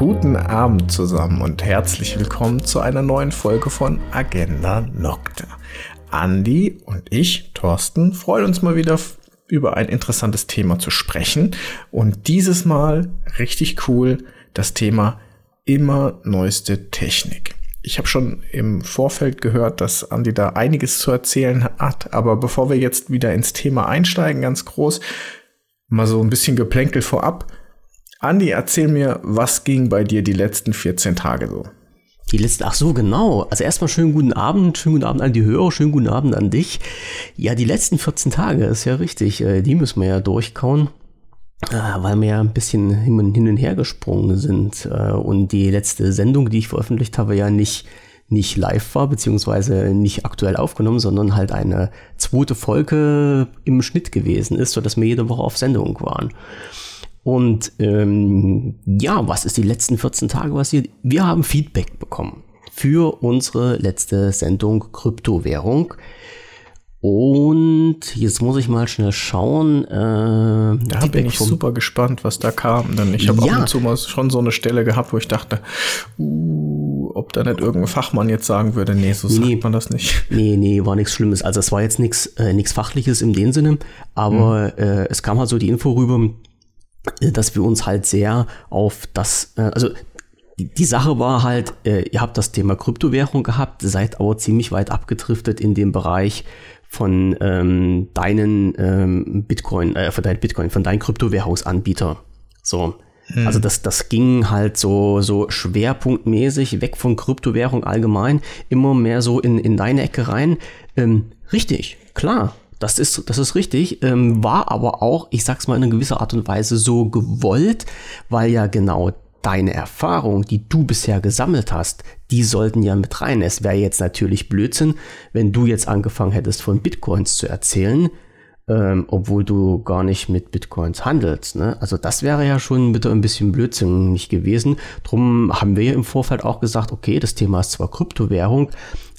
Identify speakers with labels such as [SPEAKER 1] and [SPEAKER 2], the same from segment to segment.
[SPEAKER 1] guten Abend zusammen und herzlich willkommen zu einer neuen Folge von Agenda Nocte. Andi und ich, Thorsten, freuen uns mal wieder über ein interessantes Thema zu sprechen. Und dieses Mal richtig cool, das Thema immer neueste Technik. Ich habe schon im Vorfeld gehört, dass Andi da einiges zu erzählen hat, aber bevor wir jetzt wieder ins Thema einsteigen, ganz groß, mal so ein bisschen Geplänkel vorab. Andi, erzähl mir, was ging bei dir die letzten 14 Tage so?
[SPEAKER 2] Die letzten, ach so, genau. Also erstmal schönen guten Abend, schönen guten Abend an die Hörer, schönen guten Abend an dich. Ja, die letzten 14 Tage, ist ja richtig, äh, die müssen wir ja durchkauen. Äh, weil wir ja ein bisschen hin und her gesprungen sind äh, und die letzte Sendung, die ich veröffentlicht habe, ja nicht, nicht live war, beziehungsweise nicht aktuell aufgenommen, sondern halt eine zweite Folge im Schnitt gewesen ist, sodass wir jede Woche auf Sendung waren. Und ähm, ja, was ist die letzten 14 Tage passiert? Wir haben Feedback bekommen für unsere letzte Sendung Kryptowährung. Und jetzt muss ich mal schnell schauen. Äh,
[SPEAKER 1] da bin ich super gespannt, was da kam. Denn ich habe ja. ab und zu mal schon so eine Stelle gehabt, wo ich dachte, uh, ob da nicht irgendein Fachmann jetzt sagen würde, nee, so sagt nee, man das nicht.
[SPEAKER 2] Nee, nee, war nichts Schlimmes. Also es war jetzt nichts äh, Fachliches in dem Sinne, aber mhm. äh, es kam halt so die Info rüber, dass wir uns halt sehr auf das, äh, also die Sache war halt, äh, ihr habt das Thema Kryptowährung gehabt, seid aber ziemlich weit abgedriftet in dem Bereich von ähm, deinen ähm, Bitcoin, äh, von deinem Bitcoin, von deinem Kryptowährungsanbieter. So. Hm. Also das, das ging halt so, so schwerpunktmäßig weg von Kryptowährung allgemein, immer mehr so in, in deine Ecke rein. Ähm, richtig, klar. Das ist, das ist richtig, ähm, war aber auch, ich sag's mal in einer gewisser Art und Weise so gewollt, weil ja genau deine Erfahrung, die du bisher gesammelt hast, die sollten ja mit rein. Es wäre jetzt natürlich Blödsinn, wenn du jetzt angefangen hättest, von Bitcoins zu erzählen, ähm, obwohl du gar nicht mit Bitcoins handelst. Ne? Also das wäre ja schon bitte ein bisschen blödsinnig gewesen. Drum haben wir ja im Vorfeld auch gesagt, okay, das Thema ist zwar Kryptowährung,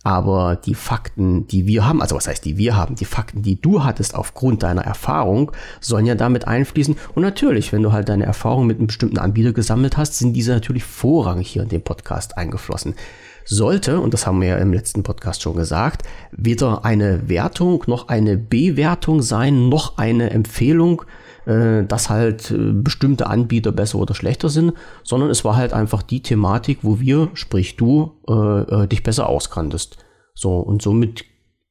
[SPEAKER 2] aber die Fakten, die wir haben, also was heißt die wir haben, die Fakten, die du hattest aufgrund deiner Erfahrung, sollen ja damit einfließen. Und natürlich, wenn du halt deine Erfahrung mit einem bestimmten Anbieter gesammelt hast, sind diese natürlich vorrangig hier in den Podcast eingeflossen. Sollte, und das haben wir ja im letzten Podcast schon gesagt, weder eine Wertung noch eine Bewertung sein, noch eine Empfehlung, äh, dass halt äh, bestimmte Anbieter besser oder schlechter sind, sondern es war halt einfach die Thematik, wo wir, sprich du, äh, dich besser auskanntest. So, und somit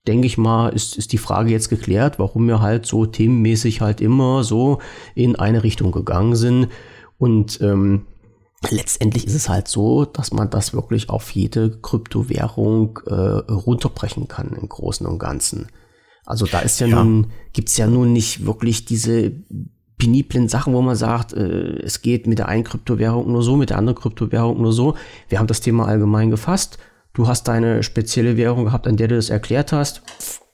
[SPEAKER 2] denke ich mal, ist, ist die Frage jetzt geklärt, warum wir halt so themenmäßig halt immer so in eine Richtung gegangen sind. Und ähm, letztendlich ist es halt so, dass man das wirklich auf jede Kryptowährung äh, runterbrechen kann im Großen und Ganzen. Also da ist ja, ja. nun, gibt's ja nun nicht wirklich diese peniblen Sachen, wo man sagt, äh, es geht mit der einen Kryptowährung nur so, mit der anderen Kryptowährung nur so. Wir haben das Thema allgemein gefasst. Du hast deine spezielle Währung gehabt, an der du das erklärt hast.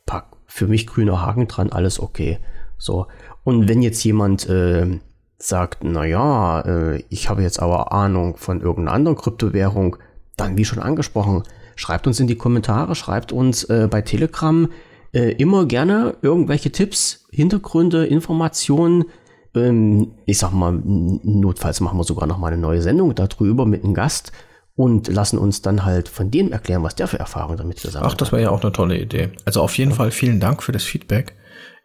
[SPEAKER 2] Pack, für mich grüner Haken dran, alles okay. So. Und wenn jetzt jemand äh, sagt, na ja, äh, ich habe jetzt aber Ahnung von irgendeiner anderen Kryptowährung, dann wie schon angesprochen, schreibt uns in die Kommentare, schreibt uns äh, bei Telegram, äh, immer gerne irgendwelche Tipps, Hintergründe, Informationen. Ähm, ich sag mal, notfalls machen wir sogar noch mal eine neue Sendung darüber mit einem Gast und lassen uns dann halt von dem erklären, was der für Erfahrungen damit
[SPEAKER 1] gesammelt hat. Ach, das wäre ja auch eine tolle Idee. Also auf jeden Fall vielen Dank für das Feedback.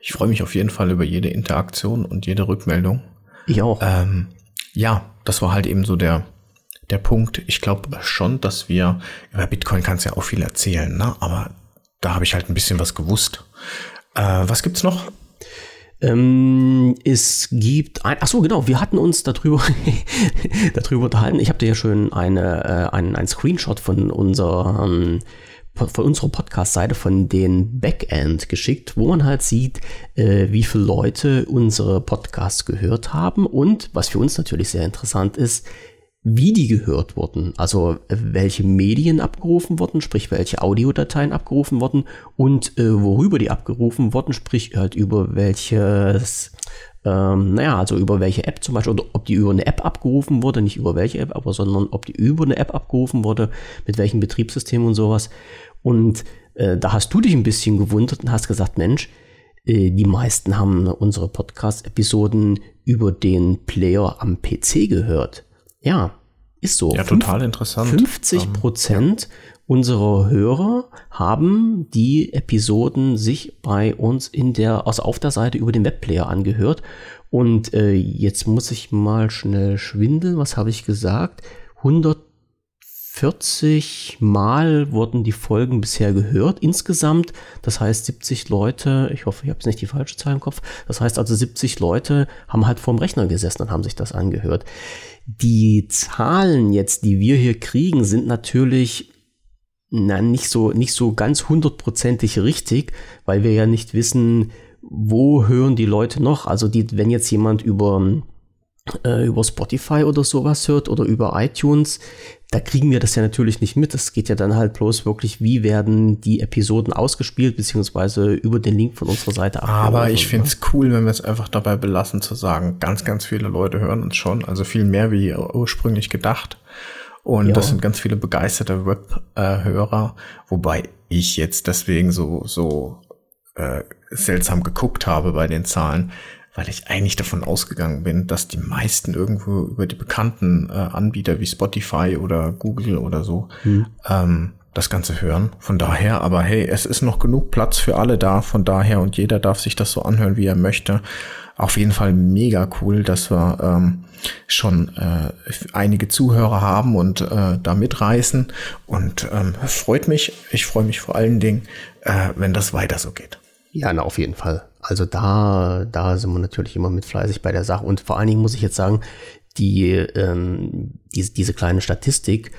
[SPEAKER 1] Ich freue mich auf jeden Fall über jede Interaktion und jede Rückmeldung.
[SPEAKER 2] Ich auch.
[SPEAKER 1] Ähm, ja, das war halt eben so der, der Punkt. Ich glaube schon, dass wir, über Bitcoin kannst ja auch viel erzählen, ne? aber da habe ich halt ein bisschen was gewusst. Äh, was gibt's noch?
[SPEAKER 2] Ähm, es gibt ein, ach so genau, wir hatten uns darüber, darüber unterhalten. Ich habe dir ja schon eine, äh, ein, ein Screenshot von unserer, ähm, von unserer Podcast-Seite von den Backend geschickt, wo man halt sieht, äh, wie viele Leute unsere Podcasts gehört haben und was für uns natürlich sehr interessant ist, wie die gehört wurden, also äh, welche Medien abgerufen wurden, sprich welche Audiodateien abgerufen wurden und äh, worüber die abgerufen wurden, sprich halt über welches, ähm, naja, also über welche App zum Beispiel, oder ob die über eine App abgerufen wurde, nicht über welche App, aber sondern ob die über eine App abgerufen wurde, mit welchem Betriebssystem und sowas. Und äh, da hast du dich ein bisschen gewundert und hast gesagt, Mensch, äh, die meisten haben unsere Podcast-Episoden über den Player am PC gehört. Ja, Ist so.
[SPEAKER 1] Ja, total interessant.
[SPEAKER 2] 50 Prozent unserer Hörer haben die Episoden sich bei uns in der, also auf der Seite über den Webplayer angehört. Und äh, jetzt muss ich mal schnell schwindeln. Was habe ich gesagt? 140 Mal wurden die Folgen bisher gehört insgesamt. Das heißt 70 Leute, ich hoffe, ich habe jetzt nicht die falsche Zahl im Kopf. Das heißt also 70 Leute haben halt vorm Rechner gesessen und haben sich das angehört. Die Zahlen jetzt, die wir hier kriegen, sind natürlich na, nicht so, nicht so ganz hundertprozentig richtig, weil wir ja nicht wissen, wo hören die Leute noch. Also die, wenn jetzt jemand über, äh, über Spotify oder sowas hört oder über iTunes, da kriegen wir das ja natürlich nicht mit. Das geht ja dann halt bloß wirklich, wie werden die Episoden ausgespielt, beziehungsweise über den Link von unserer Seite
[SPEAKER 1] Aber ich finde es cool, wenn wir es einfach dabei belassen zu sagen, ganz, ganz viele Leute hören uns schon, also viel mehr wie ursprünglich gedacht. Und ja. das sind ganz viele begeisterte Web-Hörer, wobei ich jetzt deswegen so, so äh, seltsam geguckt habe bei den Zahlen, weil ich eigentlich davon ausgegangen bin, dass die meisten irgendwo über die bekannten äh, Anbieter wie Spotify oder Google oder so hm. ähm, das Ganze hören. Von daher, aber hey, es ist noch genug Platz für alle da, von daher und jeder darf sich das so anhören, wie er möchte. Auf jeden Fall mega cool, dass wir ähm, schon äh, einige Zuhörer haben und äh, da mitreißen. Und ähm, freut mich. Ich freue mich vor allen Dingen, äh, wenn das weiter so geht.
[SPEAKER 2] Ja, na, auf jeden Fall. Also da, da sind wir natürlich immer mit fleißig bei der Sache. Und vor allen Dingen muss ich jetzt sagen, die, ähm, die, diese kleine Statistik,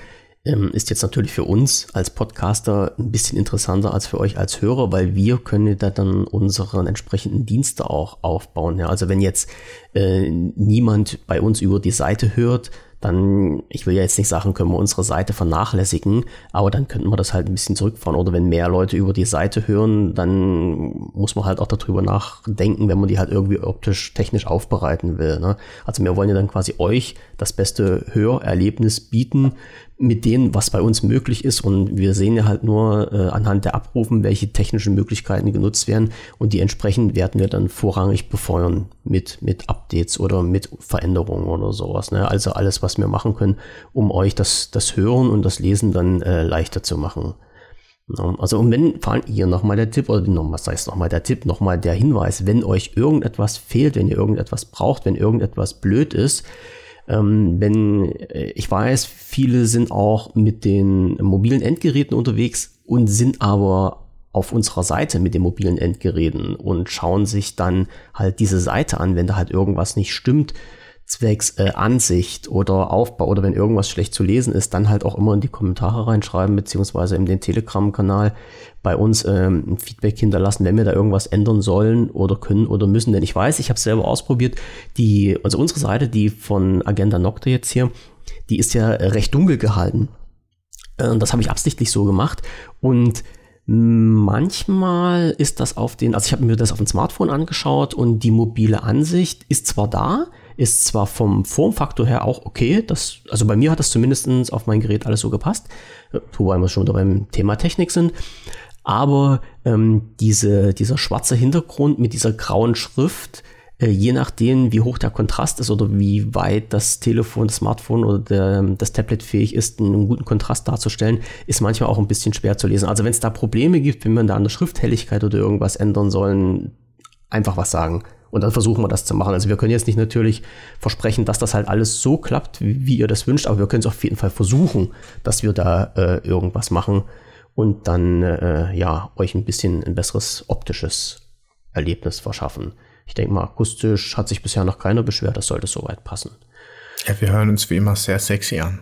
[SPEAKER 2] ähm, ist jetzt natürlich für uns als Podcaster ein bisschen interessanter als für euch als Hörer, weil wir können da dann unseren entsprechenden Dienste auch aufbauen. Ja, also wenn jetzt äh, niemand bei uns über die Seite hört, dann, ich will ja jetzt nicht sagen, können wir unsere Seite vernachlässigen, aber dann könnten wir das halt ein bisschen zurückfahren. Oder wenn mehr Leute über die Seite hören, dann muss man halt auch darüber nachdenken, wenn man die halt irgendwie optisch, technisch aufbereiten will. Ne? Also wir wollen ja dann quasi euch das beste Hörerlebnis bieten mit dem, was bei uns möglich ist. Und wir sehen ja halt nur äh, anhand der Abrufen, welche technischen Möglichkeiten genutzt werden. Und die entsprechend werden wir dann vorrangig befeuern mit, mit Updates oder mit Veränderungen oder sowas. Ne? Also alles, was wir machen können, um euch das, das Hören und das Lesen dann äh, leichter zu machen. Also und wenn, vor allem hier nochmal der Tipp, oder noch, was heißt nochmal der Tipp, nochmal der Hinweis, wenn euch irgendetwas fehlt, wenn ihr irgendetwas braucht, wenn irgendetwas blöd ist, ähm, wenn äh, ich weiß, viele sind auch mit den mobilen Endgeräten unterwegs und sind aber auf unserer Seite mit den mobilen Endgeräten und schauen sich dann halt diese Seite an, wenn da halt irgendwas nicht stimmt zwecks äh, Ansicht oder Aufbau oder wenn irgendwas schlecht zu lesen ist, dann halt auch immer in die Kommentare reinschreiben, beziehungsweise in den Telegram-Kanal bei uns ähm, ein Feedback hinterlassen, wenn wir da irgendwas ändern sollen oder können oder müssen. Denn ich weiß, ich habe es selber ausprobiert, die, also unsere Seite, die von Agenda Nocte jetzt hier, die ist ja recht dunkel gehalten. Äh, das habe ich absichtlich so gemacht und Manchmal ist das auf den, also ich habe mir das auf dem Smartphone angeschaut und die mobile Ansicht ist zwar da, ist zwar vom Formfaktor her auch okay, das, also bei mir hat das zumindest auf mein Gerät alles so gepasst, wobei wir schon beim Thema Technik sind, aber ähm, diese, dieser schwarze Hintergrund mit dieser grauen Schrift, äh, je nachdem, wie hoch der Kontrast ist oder wie weit das Telefon, das Smartphone oder der, das Tablet fähig ist, einen guten Kontrast darzustellen, ist manchmal auch ein bisschen schwer zu lesen. Also wenn es da Probleme gibt, wenn man da an der Schrifthelligkeit oder irgendwas ändern sollen, einfach was sagen. Und dann versuchen wir das zu machen. Also wir können jetzt nicht natürlich versprechen, dass das halt alles so klappt, wie, ihr das wünscht, aber wir können es auf jeden Fall versuchen, dass wir da äh, irgendwas machen und dann äh, ja euch ein bisschen ein besseres optisches Erlebnis verschaffen. Ich denke mal, akustisch hat sich bisher noch keiner beschwert, das sollte soweit passen.
[SPEAKER 1] Ja, wir hören uns wie immer sehr sexy an.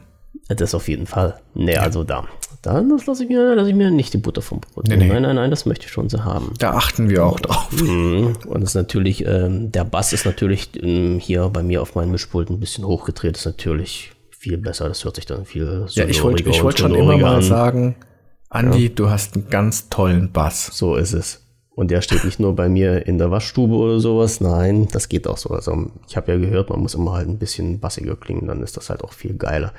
[SPEAKER 2] Das auf jeden Fall. Nee, ja. also da. Dann lasse ich, mir, lass ich mir nicht die Butter vom Brot. Nee, nee. Nein, nein, nein, das möchte ich schon so haben.
[SPEAKER 1] Da achten wir auch drauf.
[SPEAKER 2] Mhm. Und es ist natürlich, ähm, der Bass ist natürlich ähm, hier bei mir auf meinem Mischpult ein bisschen hochgedreht, ist natürlich viel besser. Das hört sich dann viel
[SPEAKER 1] Ja, ich wollte ich wollt schon immer mal sagen, Andi, ja. du hast einen ganz tollen Bass.
[SPEAKER 2] So ist es. Und der steht nicht nur bei mir in der Waschstube oder sowas. Nein, das geht auch so. Also ich habe ja gehört, man muss immer halt ein bisschen bassiger klingen, dann ist das halt auch viel geiler.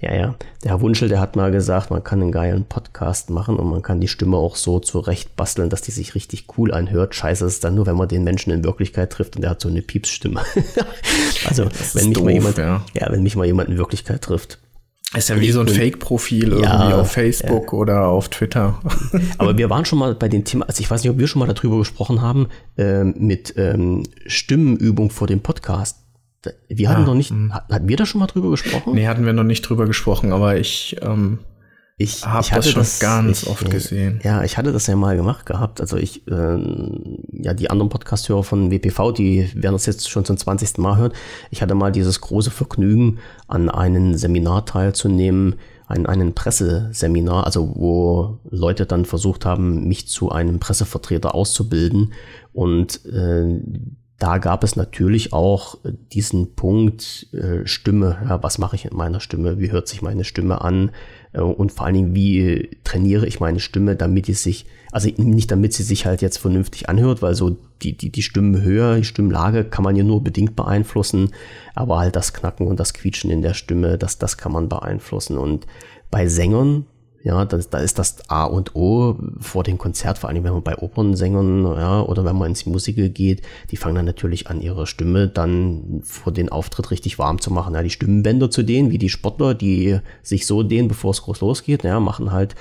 [SPEAKER 2] Ja, ja. Der Herr Wunschel, der hat mal gesagt, man kann einen geilen Podcast machen und man kann die Stimme auch so zurecht basteln, dass die sich richtig cool anhört. Scheiße ist dann nur, wenn man den Menschen in Wirklichkeit trifft und der hat so eine Piepsstimme. also, wenn mich doof, mal jemand, ja. ja, wenn mich mal jemand in Wirklichkeit trifft,
[SPEAKER 1] Ist ja wie so ein Fake-Profil irgendwie
[SPEAKER 2] Ja,
[SPEAKER 1] auf Facebook oder auf Twitter.
[SPEAKER 2] Aber wir waren schon mal bei dem Thema, also ich weiß nicht, ob wir schon mal darüber gesprochen haben, ähm, mit ähm, Stimmenübung vor dem Podcast. Wir hatten
[SPEAKER 1] Ah,
[SPEAKER 2] noch nicht, hatten wir da schon mal drüber gesprochen?
[SPEAKER 1] nee, hatten wir noch nicht drüber gesprochen, aber ich ähm,
[SPEAKER 2] Ich,
[SPEAKER 1] hab
[SPEAKER 2] ich
[SPEAKER 1] das schon ganz
[SPEAKER 2] ich,
[SPEAKER 1] oft gesehen.
[SPEAKER 2] Ja, ich hatte das ja mal gemacht gehabt. Also ich, ähm, ja, die anderen Podcast-Hörer von WPV, die werden das jetzt schon zum 20. Mal hören. Ich hatte mal dieses große Vergnügen, an einem Seminar teilzunehmen, ein, einen Presseseminar, also wo Leute dann versucht haben, mich zu einem Pressevertreter auszubilden. Und äh, da gab es natürlich auch äh, diesen Punkt äh, Stimme. Ja, was mache ich mit meiner Stimme? Wie hört sich meine Stimme an? Äh, und vor allen Dingen, wie äh, trainiere ich meine Stimme, damit die sich, also nicht damit sie sich halt jetzt vernünftig anhört, weil so die, die, die Stimmenhöhe, die Stimmlage kann man ja nur bedingt beeinflussen, aber halt das Knacken und das Quietschen in der Stimme, das, das kann man beeinflussen. Und bei Sängern, ja, das, da ist das A und O vor dem Konzert, vor allem wenn man bei Opernsängern, ja, oder wenn man ins Musical geht, die fangen dann natürlich an, ihre Stimme dann vor den Auftritt richtig warm zu machen. Ja, die Stimmenbänder zu dehnen, wie die Sportler, die sich so dehnen, bevor es groß losgeht, ja, machen halt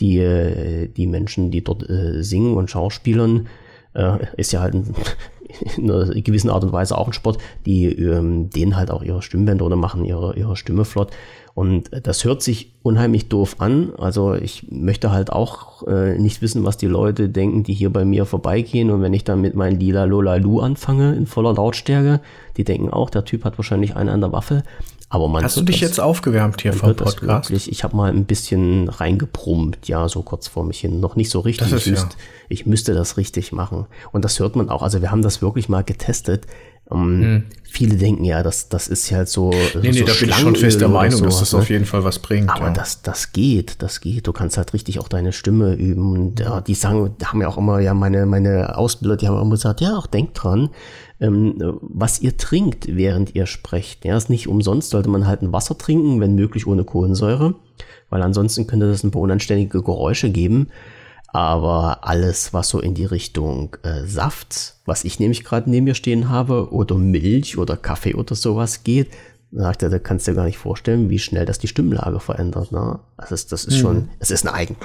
[SPEAKER 2] die, die Menschen, die dort äh, singen und schauspielern, äh, ist ja halt ein, in einer gewissen Art und Weise auch ein Sport, die ähm, dehnen halt auch ihre Stimmbänder oder machen ihre, ihre Stimme flott. Und das hört sich unheimlich doof an. Also ich möchte halt auch äh, nicht wissen, was die Leute denken, die hier bei mir vorbeigehen. Und wenn ich dann mit meinem Lila Lola Lu anfange in voller Lautstärke, die denken auch, der Typ hat wahrscheinlich einen an der Waffe. Aber man
[SPEAKER 1] Hast du dich
[SPEAKER 2] das-
[SPEAKER 1] jetzt aufgewärmt hier vom Podcast?
[SPEAKER 2] wirklich. Ich habe mal ein bisschen reingebrummt, ja, so kurz vor mich hin. Noch nicht so richtig.
[SPEAKER 1] Ist
[SPEAKER 2] ich,
[SPEAKER 1] ja-
[SPEAKER 2] müsste, ich müsste das richtig machen. Und das hört man auch. Also wir haben das wirklich mal getestet. Ähm, Viele denken ja, das, das ist ja halt so.
[SPEAKER 1] Hm. Nee, nee,
[SPEAKER 2] so
[SPEAKER 1] da bin ich schon fest der Meinung, dass das
[SPEAKER 2] sowas,
[SPEAKER 1] auf jeden Fall was bringt.
[SPEAKER 2] aber
[SPEAKER 1] ja.
[SPEAKER 2] das, das geht, das geht. Du kannst halt richtig auch deine Stimme üben. Und ja, die sagen, da haben ja auch immer, ja, meine, meine Ausbilder, die haben immer gesagt, ja, auch denkt dran, ähm, was ihr trinkt, während ihr sprecht. Ja, ist nicht umsonst, sollte man halt ein Wasser trinken, wenn möglich ohne Kohlensäure, weil ansonsten könnte das ein paar unanständige Geräusche geben. Aber alles, was so in die Richtung äh, Saft, was ich nämlich gerade neben mir stehen habe, oder Milch oder Kaffee oder sowas geht, da sagt er, da kannst du dir gar nicht vorstellen, wie schnell das die Stimmlage verändert. Ne? Das, das ist schon, es ist ein Eigen.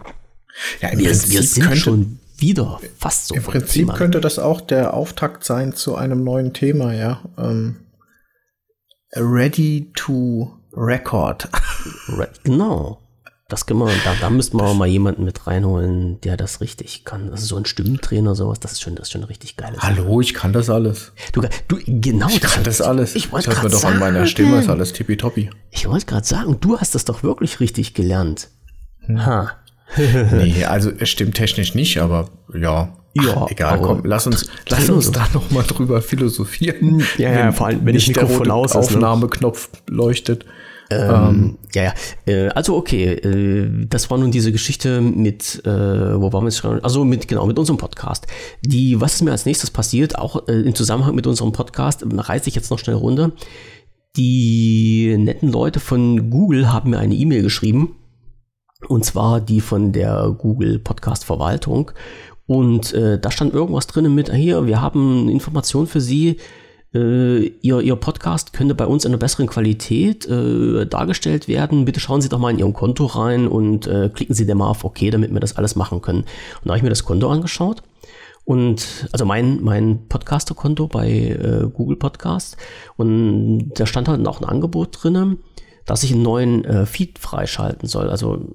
[SPEAKER 1] ja, im
[SPEAKER 2] Wir,
[SPEAKER 1] Prinzip
[SPEAKER 2] wir sind
[SPEAKER 1] könnte,
[SPEAKER 2] schon wieder fast so.
[SPEAKER 1] Im Prinzip könnte das auch der Auftakt sein zu einem neuen Thema, ja. Ähm, ready to record.
[SPEAKER 2] Right, Genau. Das können wir, da, da müssten wir auch mal jemanden mit reinholen, der das richtig kann. Also so ein Stimmentrainer, sowas, das ist schon, das ist schon richtig Sache.
[SPEAKER 1] Hallo, ich kann das alles.
[SPEAKER 2] Du, du, genau.
[SPEAKER 1] Ich kann das alles.
[SPEAKER 2] Ich wollte
[SPEAKER 1] das
[SPEAKER 2] gerade
[SPEAKER 1] doch an meiner. Stimme, ist alles tippitoppi.
[SPEAKER 2] Ich wollte gerade sagen, du hast das doch wirklich richtig gelernt.
[SPEAKER 1] Hm.
[SPEAKER 2] Ha.
[SPEAKER 1] Nee, also es stimmt technisch nicht, aber ja.
[SPEAKER 2] Ja,
[SPEAKER 1] Ach, egal, komm, lass uns, lass uns da noch mal drüber philosophieren.
[SPEAKER 2] Ja, ja, vor allem, wenn das
[SPEAKER 1] nicht der
[SPEAKER 2] Mikrofon
[SPEAKER 1] rote
[SPEAKER 2] aus ne?
[SPEAKER 1] Aufnahmeknopf leuchtet.
[SPEAKER 2] Ähm, ja, ja. Äh, also okay, äh, das war nun diese Geschichte mit, äh, wo waren wir jetzt schon? Also mit, genau, mit unserem Podcast. Die, was ist mir als nächstes passiert, auch im Zusammenhang mit unserem Podcast, reiße ich jetzt noch schnell runter. Die netten Leute von Google haben mir eine E-Mail geschrieben. Und zwar die von der Google Podcast Verwaltung. Und äh, da stand irgendwas drin mit, hier, wir haben Informationen für Sie. Äh, ihr, ihr Podcast könnte bei uns in einer besseren Qualität äh, dargestellt werden. Bitte schauen Sie doch mal in Ihrem Konto rein und äh, klicken Sie da mal auf OK, damit wir das alles machen können. Und da habe ich mir das Konto angeschaut. Und also mein, mein Podcaster-Konto bei äh, Google Podcast. Und da stand halt auch ein Angebot drinne, dass ich einen neuen äh, Feed freischalten soll. Also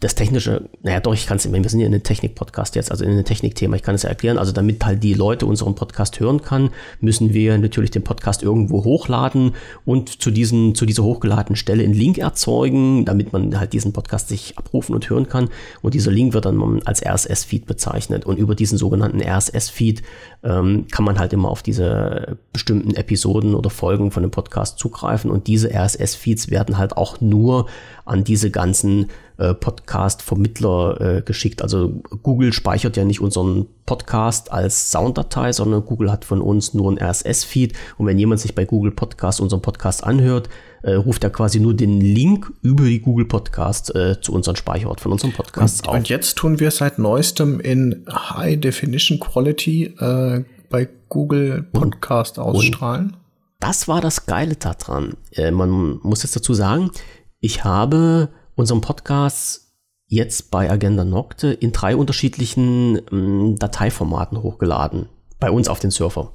[SPEAKER 2] das technische, naja doch, ich kann es, wir sind ja in einem Technik-Podcast jetzt, also in einem Technikthema, ich kann es ja erklären, also damit halt die Leute unseren Podcast hören kann, müssen wir natürlich den Podcast irgendwo hochladen und zu diesen, zu dieser hochgeladenen Stelle einen Link erzeugen, damit man halt diesen Podcast sich abrufen und hören kann. Und dieser Link wird dann als RSS-Feed bezeichnet. Und über diesen sogenannten RSS-Feed ähm, kann man halt immer auf diese bestimmten Episoden oder Folgen von dem Podcast zugreifen. Und diese RSS-Feeds werden halt auch nur an diese ganzen äh, Podcast-Vermittler äh, geschickt. Also Google speichert ja nicht unseren Podcast als Sounddatei, sondern Google hat von uns nur einen RSS-Feed. Und wenn jemand sich bei Google Podcast unseren Podcast anhört, äh, ruft er quasi nur den Link über die Google Podcast äh, zu unserem Speicherort von unserem Podcast
[SPEAKER 1] Und, und jetzt tun wir seit neuestem in High Definition Quality äh, bei Google Podcast ausstrahlen.
[SPEAKER 2] das war das Geile daran. Äh, man muss jetzt dazu sagen, Ich habe unseren Podcast jetzt bei Agenda Nocte in drei unterschiedlichen ähm, Dateiformaten hochgeladen. Bei uns auf den Server.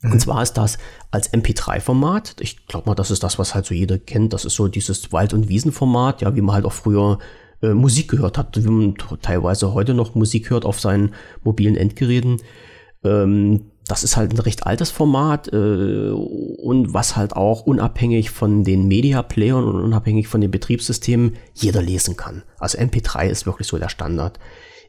[SPEAKER 2] Mhm. Und zwar ist das als MP3-Format. Ich glaube mal, das ist das, was halt so jeder kennt. Das ist so dieses Wald- und Wiesenformat, ja, wie man halt auch früher äh, Musik gehört hat, wie man teilweise heute noch Musik hört auf seinen mobilen Endgeräten. Ähm, das ist halt ein recht altes Format äh, und was halt auch unabhängig von den Media-Playern und unabhängig von den Betriebssystemen jeder lesen kann. Also MP3 ist wirklich so der Standard.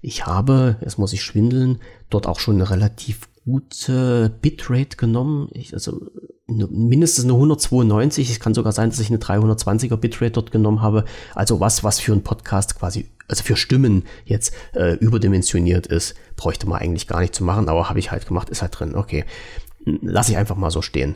[SPEAKER 2] Ich habe, jetzt muss ich schwindeln, dort auch schon eine relativ gute Bitrate genommen. Ich, also mindestens eine 192. Es kann sogar sein, dass ich eine 320er Bitrate dort genommen habe. Also was, was für ein Podcast quasi, also für Stimmen jetzt äh, überdimensioniert ist, bräuchte man eigentlich gar nicht zu machen, aber habe ich halt gemacht, ist halt drin. Okay, lasse ich einfach mal so stehen.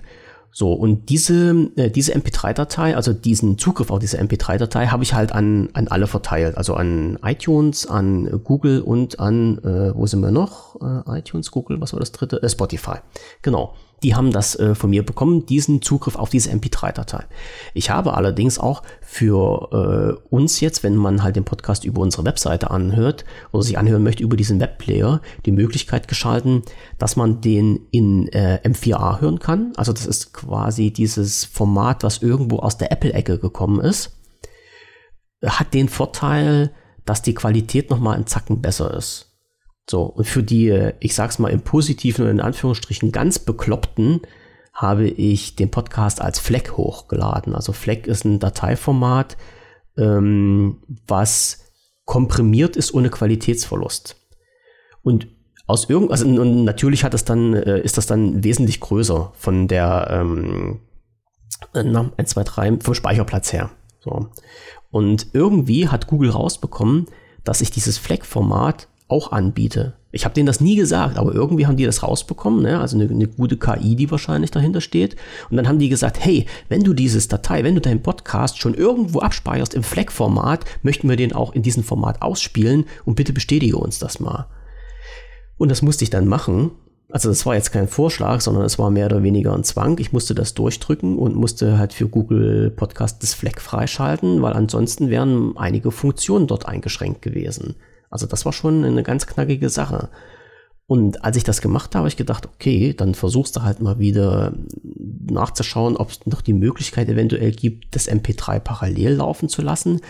[SPEAKER 2] So, und diese, äh, diese MP3-Datei, also diesen Zugriff auf diese MP3-Datei, habe ich halt an, an alle verteilt. Also an iTunes, an Google und an, äh, wo sind wir noch? Äh, iTunes, Google, was war das dritte? Äh, Spotify. Genau die haben das äh, von mir bekommen, diesen Zugriff auf diese MP3-Datei. Ich habe allerdings auch für äh, uns jetzt, wenn man halt den Podcast über unsere Webseite anhört oder sich anhören möchte über diesen Webplayer, die Möglichkeit geschalten, dass man den in äh, M4A hören kann. Also das ist quasi dieses Format, was irgendwo aus der Apple-Ecke gekommen ist. Hat den Vorteil, dass die Qualität nochmal ein Zacken besser ist. So, und für die, ich sag's mal im Positiven und in Anführungsstrichen ganz Bekloppten, habe ich den Podcast als Fleck hochgeladen. Also Fleck ist ein Dateiformat, ähm, was komprimiert ist ohne Qualitätsverlust. Und aus irgend, also und natürlich hat es dann, äh, ist das dann wesentlich größer von der ähm, na, 1, 2, 3, vom Speicherplatz her. So. Und irgendwie hat Google rausbekommen, dass ich dieses Fleck-Format auch anbiete. Ich habe denen das nie gesagt, aber irgendwie haben die das rausbekommen, ne? also eine, eine, gute KI, die wahrscheinlich dahinter steht. Und dann haben die gesagt, hey, wenn du dieses Datei, wenn du deinen Podcast schon irgendwo abspeicherst im Fleck-Format, möchten wir den auch in diesem Format ausspielen und bitte bestätige uns das mal. Und das musste ich dann machen. Also das war jetzt kein Vorschlag, sondern es war mehr oder weniger ein Zwang. Ich musste das durchdrücken und musste halt für Google Podcast das Fleck freischalten, weil ansonsten wären einige Funktionen dort eingeschränkt gewesen. Also das war schon eine ganz knackige Sache. Und als ich das gemacht habe, habe ich gedacht, okay, dann versuchst du halt mal wieder nachzuschauen, ob es noch die Möglichkeit eventuell gibt, das MP3 parallel laufen zu lassen.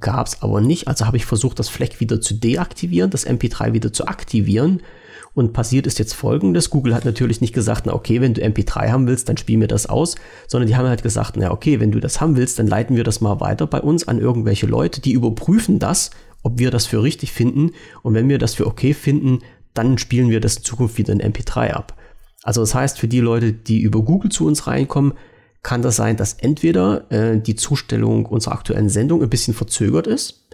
[SPEAKER 2] Gab es aber nicht. Also habe ich versucht, das Fleck wieder zu deaktivieren, das MP3 wieder zu aktivieren. Und passiert ist jetzt folgendes. Google hat natürlich nicht gesagt, na okay, wenn du MP3 haben willst, dann spiel mir das aus, sondern die haben halt gesagt, na okay, wenn du das haben willst, dann leiten wir das mal weiter bei uns an irgendwelche Leute, die überprüfen das ob wir das für richtig finden. Und wenn wir das für okay finden, dann spielen wir das in Zukunft wieder in MP3 ab. Also das heißt, für die Leute, die über Google zu uns reinkommen, kann das sein, dass entweder äh, die Zustellung unserer aktuellen Sendung ein bisschen verzögert ist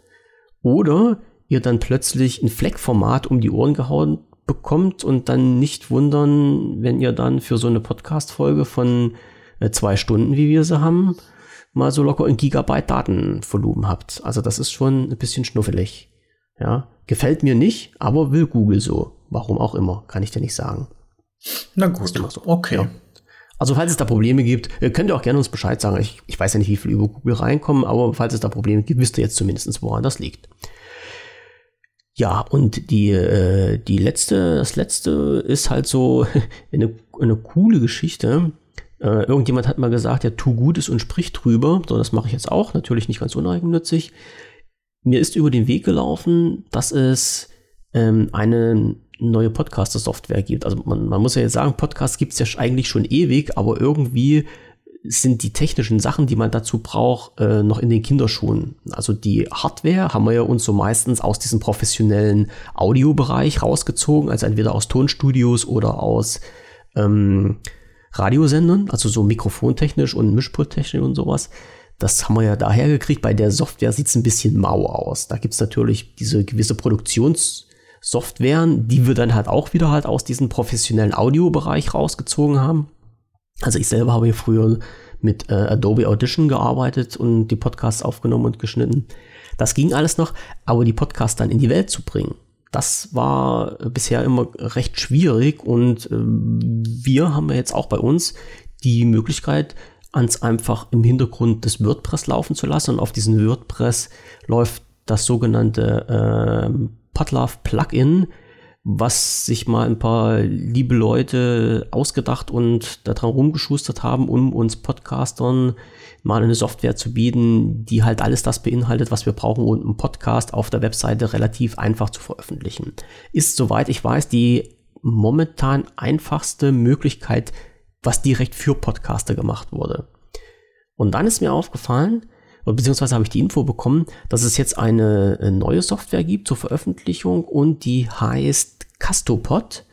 [SPEAKER 2] oder ihr dann plötzlich ein Fleckformat um die Ohren gehauen bekommt und dann nicht wundern, wenn ihr dann für so eine Podcast-Folge von äh, zwei Stunden, wie wir sie haben, mal so locker ein Gigabyte Datenvolumen habt. Also das ist schon ein bisschen schnuffelig. Ja, gefällt mir nicht, aber will Google so. Warum auch immer, kann ich dir nicht sagen.
[SPEAKER 1] Na gut, so. okay. Ja.
[SPEAKER 2] Also falls es da Probleme gibt, äh, könnt ihr auch gerne uns Bescheid sagen. Ich, ich weiß ja nicht, wie viel über Google reinkommen, aber falls es da Probleme gibt, wisst ihr jetzt zumindest, woran das liegt. Ja, und die, äh, die letzte, das letzte ist halt so eine, eine coole Geschichte. Äh, irgendjemand hat mal gesagt, ja, tu Gutes und sprich drüber. So, das mache ich jetzt auch, natürlich nicht ganz uneigennützig. Mir ist über den Weg gelaufen, dass es ähm, eine neue Podcaster-Software gibt. Also man, man, muss ja jetzt sagen, Podcasts gibt es ja eigentlich schon ewig, aber irgendwie sind die technischen Sachen, die man dazu braucht, äh, noch in den Kinderschuhen. Also die Hardware haben wir ja uns so meistens aus diesem professionellen Audiobereich rausgezogen, also entweder aus Tonstudios oder aus ähm, Radiosendern, also so mikrofontechnisch und Mischpulttechnisch und sowas. Das haben wir ja daher gekriegt. Bei der Software sieht es ein bisschen mau aus. Da gibt es natürlich diese gewisse Produktionssoftwaren, die wir dann halt auch wieder halt aus diesem professionellen Audiobereich rausgezogen haben. Also ich selber habe hier früher mit äh, Adobe Audition gearbeitet und die Podcasts aufgenommen und geschnitten. Das ging alles noch, aber die Podcasts dann in die Welt zu bringen, das war bisher immer recht schwierig und äh, wir haben jetzt auch bei uns die Möglichkeit, ans einfach im Hintergrund das WordPress laufen zu lassen. Und auf diesen WordPress läuft das sogenannte äh, Podlove Plugin, was sich mal ein paar liebe Leute ausgedacht und daran rumgeschustert haben, um uns Podcastern mal eine Software zu bieten, die halt alles das beinhaltet, was wir brauchen, um einen Podcast auf der Webseite relativ einfach zu veröffentlichen. Ist, soweit ich weiß, die momentan einfachste Möglichkeit, was direkt für Podcaster gemacht wurde. Und dann ist mir aufgefallen, beziehungsweise habe ich die Info bekommen, dass es jetzt eine äh, neue Software gibt zur Veröffentlichung und die heißt Castopod.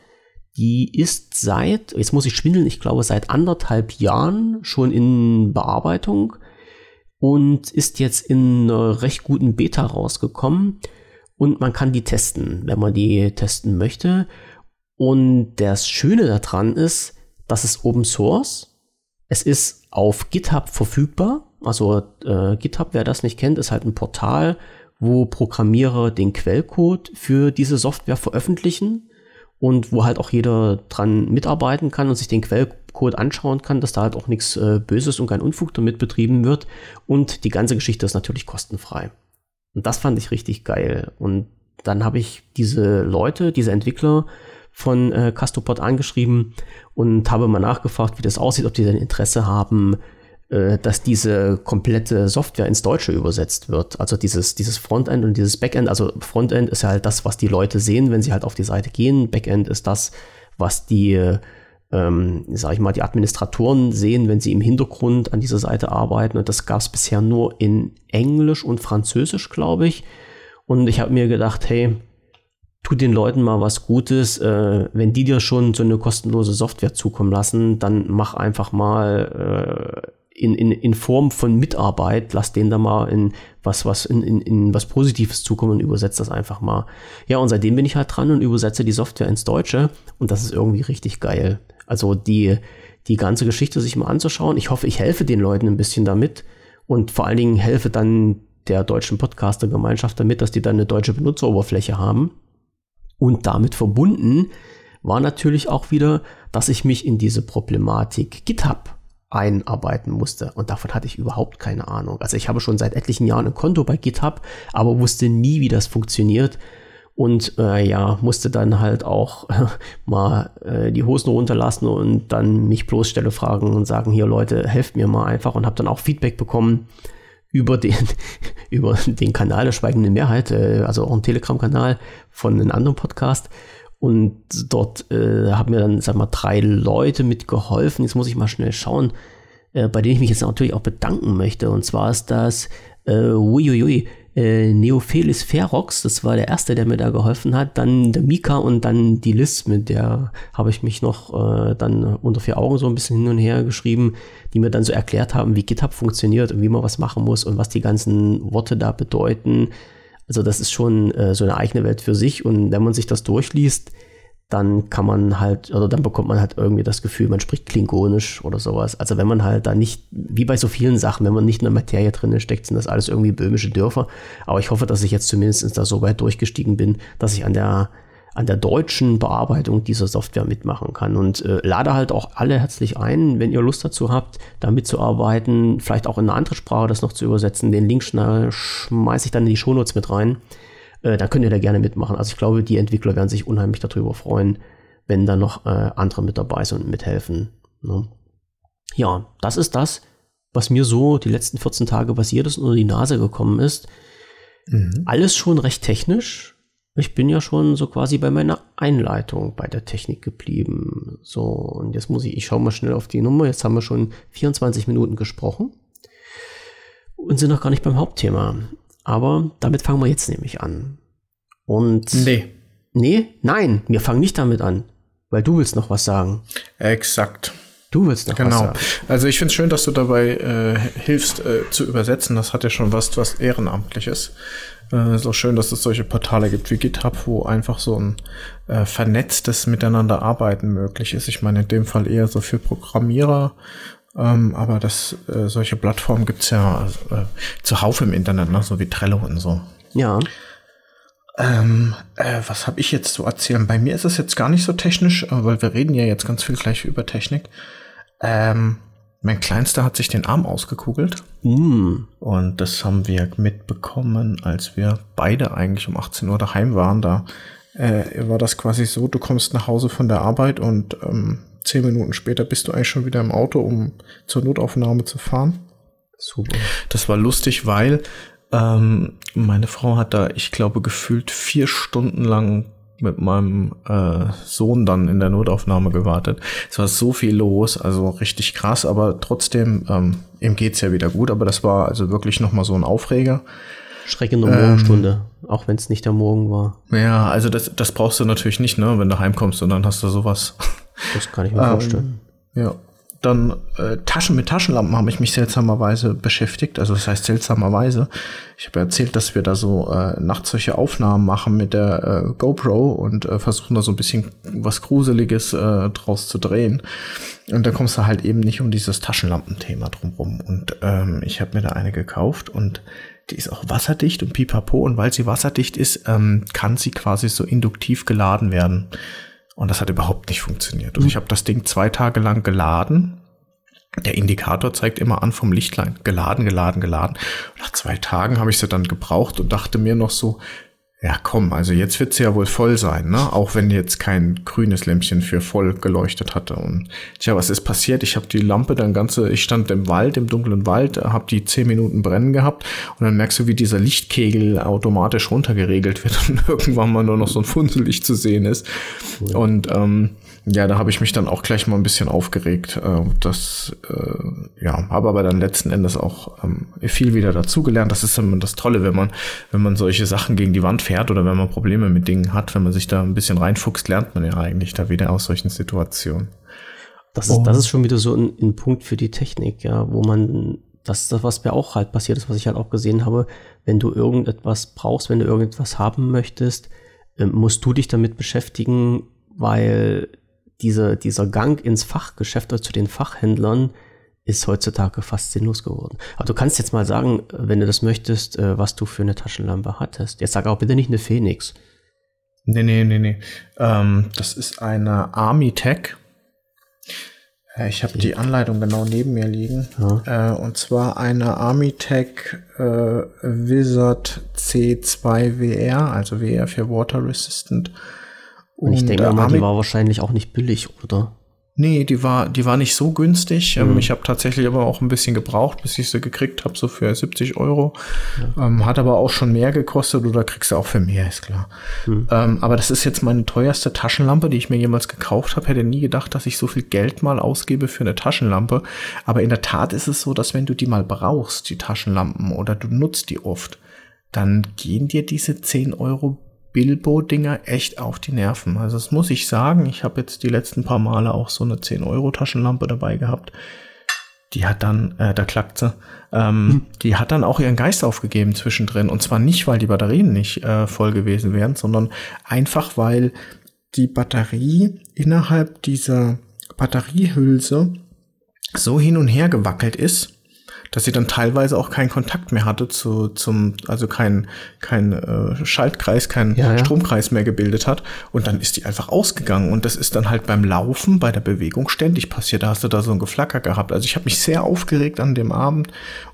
[SPEAKER 2] Die ist seit, jetzt muss ich schwindeln, ich glaube seit anderthalb Jahren schon in Bearbeitung und ist jetzt in einer recht guten Beta rausgekommen und man kann die testen, wenn man die testen möchte. Und das Schöne daran ist, dass es Open Source, es ist auf GitHub verfügbar also äh, GitHub, wer das nicht kennt, ist halt ein Portal, wo Programmierer den Quellcode für diese Software veröffentlichen und wo halt auch jeder dran mitarbeiten kann und sich den Quellcode anschauen kann, dass da halt auch nichts äh, Böses und kein Unfug damit betrieben wird. Und die ganze Geschichte ist natürlich kostenfrei. Und das fand ich richtig geil. Und dann habe ich diese Leute, diese Entwickler von äh, Castopod angeschrieben und habe mal nachgefragt, wie das aussieht, ob die denn Interesse haben, dass diese komplette Software ins Deutsche übersetzt wird. Also dieses, dieses Frontend und dieses Backend. Also Frontend ist ja halt das, was die Leute sehen, wenn sie halt auf die Seite gehen. Backend ist das, was die, ähm, sag ich mal, die Administratoren sehen, wenn sie im Hintergrund an dieser Seite arbeiten. Und das gab es bisher nur in Englisch und Französisch, glaube ich. Und ich habe mir gedacht, hey, tu den Leuten mal was Gutes. Äh, wenn die dir schon so eine kostenlose Software zukommen lassen, dann mach einfach mal äh, in, in, in Form von Mitarbeit, lass den da mal in was, was, in, in, in was Positives zukommen und übersetze das einfach mal. Ja, und seitdem bin ich halt dran und übersetze die Software ins Deutsche und das ist irgendwie richtig geil. Also die, die ganze Geschichte sich mal anzuschauen. Ich hoffe, ich helfe den Leuten ein bisschen damit und vor allen Dingen helfe dann der deutschen Podcaster-Gemeinschaft damit, dass die dann eine deutsche Benutzeroberfläche haben. Und damit verbunden war natürlich auch wieder, dass ich mich in diese Problematik GitHub einarbeiten musste. Und davon hatte ich überhaupt keine Ahnung. Also ich habe schon seit etlichen Jahren ein Konto bei GitHub, aber wusste nie, wie das funktioniert. Und äh, ja, musste dann halt auch äh, mal äh, die Hosen runterlassen und dann mich bloßstelle fragen und sagen, hier Leute, helft mir mal einfach. Und habe dann auch Feedback bekommen über den, über den Kanal der Schweigenden Mehrheit, äh, also auch einen Telegram-Kanal von einem anderen Podcast. Und dort äh, haben mir dann, sag mal, drei Leute mitgeholfen. Jetzt muss ich mal schnell schauen, äh, bei denen ich mich jetzt natürlich auch bedanken möchte. Und zwar ist das äh, uiuiui, äh, Neophelis Ferox, das war der erste, der mir da geholfen hat. Dann der Mika und dann die Liz, mit der habe ich mich noch äh, dann unter vier Augen so ein bisschen hin und her geschrieben, die mir dann so erklärt haben, wie GitHub funktioniert und wie man was machen muss und was die ganzen Worte da bedeuten. Also das ist schon äh, so eine eigene Welt für sich und wenn man sich das durchliest, dann kann man halt, oder dann bekommt man halt irgendwie das Gefühl, man spricht klingonisch oder sowas. Also wenn man halt da nicht, wie bei so vielen Sachen, wenn man nicht in der Materie drin steckt, sind das alles irgendwie böhmische Dörfer. Aber ich hoffe, dass ich jetzt zumindest da so weit durchgestiegen bin, dass ich an der an der deutschen Bearbeitung dieser Software mitmachen kann. Und äh, lade halt auch alle herzlich ein, wenn ihr Lust dazu habt, da mitzuarbeiten, vielleicht auch in eine andere Sprache das noch zu übersetzen. Den Link schmeiße ich dann in die Shownotes mit rein. Äh, da könnt ihr da gerne mitmachen. Also ich glaube, die Entwickler werden sich unheimlich darüber freuen, wenn da noch äh, andere mit dabei sind und mithelfen. Ne? Ja, das ist das, was mir so die letzten 14 Tage passiert ist und unter die Nase gekommen ist. Mhm. Alles schon recht technisch, ich bin ja schon so quasi bei meiner Einleitung bei der Technik geblieben. So, und jetzt muss ich, ich schaue mal schnell auf die Nummer. Jetzt haben wir schon 24 Minuten gesprochen und sind noch gar nicht beim Hauptthema. Aber damit fangen wir jetzt nämlich an. Und.
[SPEAKER 1] Nee.
[SPEAKER 2] Nee, nein, wir fangen nicht damit an, weil du willst noch was sagen.
[SPEAKER 1] Exakt.
[SPEAKER 2] Du willst noch
[SPEAKER 1] genau.
[SPEAKER 2] was sagen.
[SPEAKER 1] Also ich finde es schön, dass du dabei äh, hilfst äh, zu übersetzen. Das hat ja schon was, was Ehrenamtliches. Äh, ist auch schön, dass es solche Portale gibt wie GitHub, wo einfach so ein äh, vernetztes Miteinander arbeiten möglich ist. Ich meine, in dem Fall eher so für Programmierer, ähm, aber das, äh, solche Plattformen gibt's ja äh, zuhauf im Internet, ne? so wie Trello und so.
[SPEAKER 2] Ja.
[SPEAKER 1] Ähm, äh, was habe ich jetzt zu erzählen? Bei mir ist es jetzt gar nicht so technisch, weil wir reden ja jetzt ganz viel gleich über Technik. Ähm, Mein Kleinster hat sich den Arm ausgekugelt. Mm. Und das haben wir mitbekommen, als wir beide eigentlich um 18 Uhr daheim waren. Da äh, war das quasi so, du kommst nach Hause von der Arbeit und ähm, zehn Minuten später bist du eigentlich schon wieder im Auto, um zur Notaufnahme zu fahren. Super. Das war lustig, weil ähm, meine Frau hat da, ich glaube, gefühlt vier Stunden lang mit meinem äh, Sohn dann in der Notaufnahme gewartet. Es war so viel los, also richtig krass, aber trotzdem, ähm, ihm geht's ja wieder gut, aber das war also wirklich nochmal so ein Aufreger.
[SPEAKER 2] Schreck in der Morgenstunde, ähm, auch wenn es nicht der Morgen war.
[SPEAKER 1] Ja, also das, das brauchst du natürlich nicht, ne, wenn du heimkommst und dann hast du sowas.
[SPEAKER 2] Das kann ich mir vorstellen.
[SPEAKER 1] Ähm, ja, dann äh, Taschen mit Taschenlampen habe ich mich seltsamerweise beschäftigt. Also das heißt seltsamerweise. Ich habe erzählt, dass wir da so äh, nachts solche Aufnahmen machen mit der äh, GoPro und äh, versuchen da so ein bisschen was Gruseliges äh, draus zu drehen. Und da kommst du halt eben nicht um dieses Taschenlampenthema drumrum. Und ähm, ich habe mir da eine gekauft und die ist auch wasserdicht und pipapo. Und weil sie wasserdicht ist, ähm, kann sie quasi so induktiv geladen werden. Und das hat überhaupt nicht funktioniert. Und ich habe das Ding zwei Tage lang geladen. Der Indikator zeigt immer an vom Lichtlein. Geladen, geladen, geladen. nach zwei Tagen habe ich sie dann gebraucht und dachte mir noch so, ja, komm, also jetzt wird sie ja wohl voll sein, ne? Auch wenn jetzt kein grünes Lämpchen für voll geleuchtet hatte. Und tja, was ist passiert? Ich habe die Lampe dann ganze, ich stand im Wald, im dunklen Wald, habe die zehn Minuten brennen gehabt und dann merkst du, wie dieser Lichtkegel automatisch runtergeregelt wird und irgendwann mal nur noch so ein Funzellicht zu sehen ist. Cool. Und ähm, ja, da habe ich mich dann auch gleich mal ein bisschen aufgeregt. Äh, das, äh, ja, habe aber dann letzten Endes auch ähm, viel wieder dazugelernt. Das ist immer das Tolle, wenn man, wenn man solche Sachen gegen die Wand fährt oder wenn man Probleme mit Dingen hat, wenn man sich da ein bisschen reinfuchst, lernt man ja eigentlich da wieder aus solchen Situationen.
[SPEAKER 2] Das ist, das ist schon wieder so ein, ein Punkt für die Technik, ja, wo man das ist das, was mir auch halt passiert ist, was ich halt auch gesehen habe. Wenn du irgendetwas brauchst, wenn du irgendetwas haben möchtest, ähm, musst du dich damit beschäftigen, weil diese, dieser Gang ins Fachgeschäft oder zu den Fachhändlern ist heutzutage fast sinnlos geworden. Aber du kannst jetzt mal sagen, wenn du das möchtest, äh, was du für eine Taschenlampe hattest. Jetzt sag auch bitte nicht eine Phoenix.
[SPEAKER 1] Nee, nee, nee, nee. Ähm, das ist eine Armitech. Äh, ich habe die Anleitung genau neben mir liegen. Ja. Äh, und zwar eine Armitech äh, Wizard C2 VR, also VR für Water Resistant.
[SPEAKER 2] Und ich denke mal, die war wahrscheinlich auch nicht billig, oder?
[SPEAKER 1] Nee, die war, die war nicht so günstig. Ähm, mhm. Ich habe tatsächlich aber auch ein bisschen gebraucht, bis ich sie gekriegt habe, so für 70 Euro. Ja. Ähm, hat aber auch schon mehr gekostet oder kriegst du auch für mehr, ist klar. Mhm. Ähm, aber das ist jetzt meine teuerste Taschenlampe, die ich mir jemals gekauft habe. Hätte nie gedacht, dass ich so viel Geld mal ausgebe für eine Taschenlampe. Aber in der Tat ist es so, dass wenn du die mal brauchst, die Taschenlampen, oder du nutzt die oft, dann gehen dir diese 10 Euro Bilbo-Dinger echt auf die Nerven. Also das muss ich sagen. Ich habe jetzt die letzten paar Male auch so eine 10-Euro-Taschenlampe dabei gehabt. Die hat dann, äh, da klackt sie, ähm, hm. die hat dann auch ihren Geist aufgegeben zwischendrin. Und zwar nicht, weil die Batterien nicht äh, voll gewesen wären, sondern einfach, weil die Batterie innerhalb dieser Batteriehülse so hin und her gewackelt ist, dass sie dann teilweise auch keinen Kontakt mehr hatte zu, zum, also kein, kein äh, Schaltkreis, kein ja, ja. Stromkreis mehr gebildet hat. Und dann ist die einfach ausgegangen. Und das ist dann halt beim Laufen, bei der Bewegung ständig passiert. Da hast du da so ein Geflacker gehabt. Also ich habe mich sehr aufgeregt an dem Abend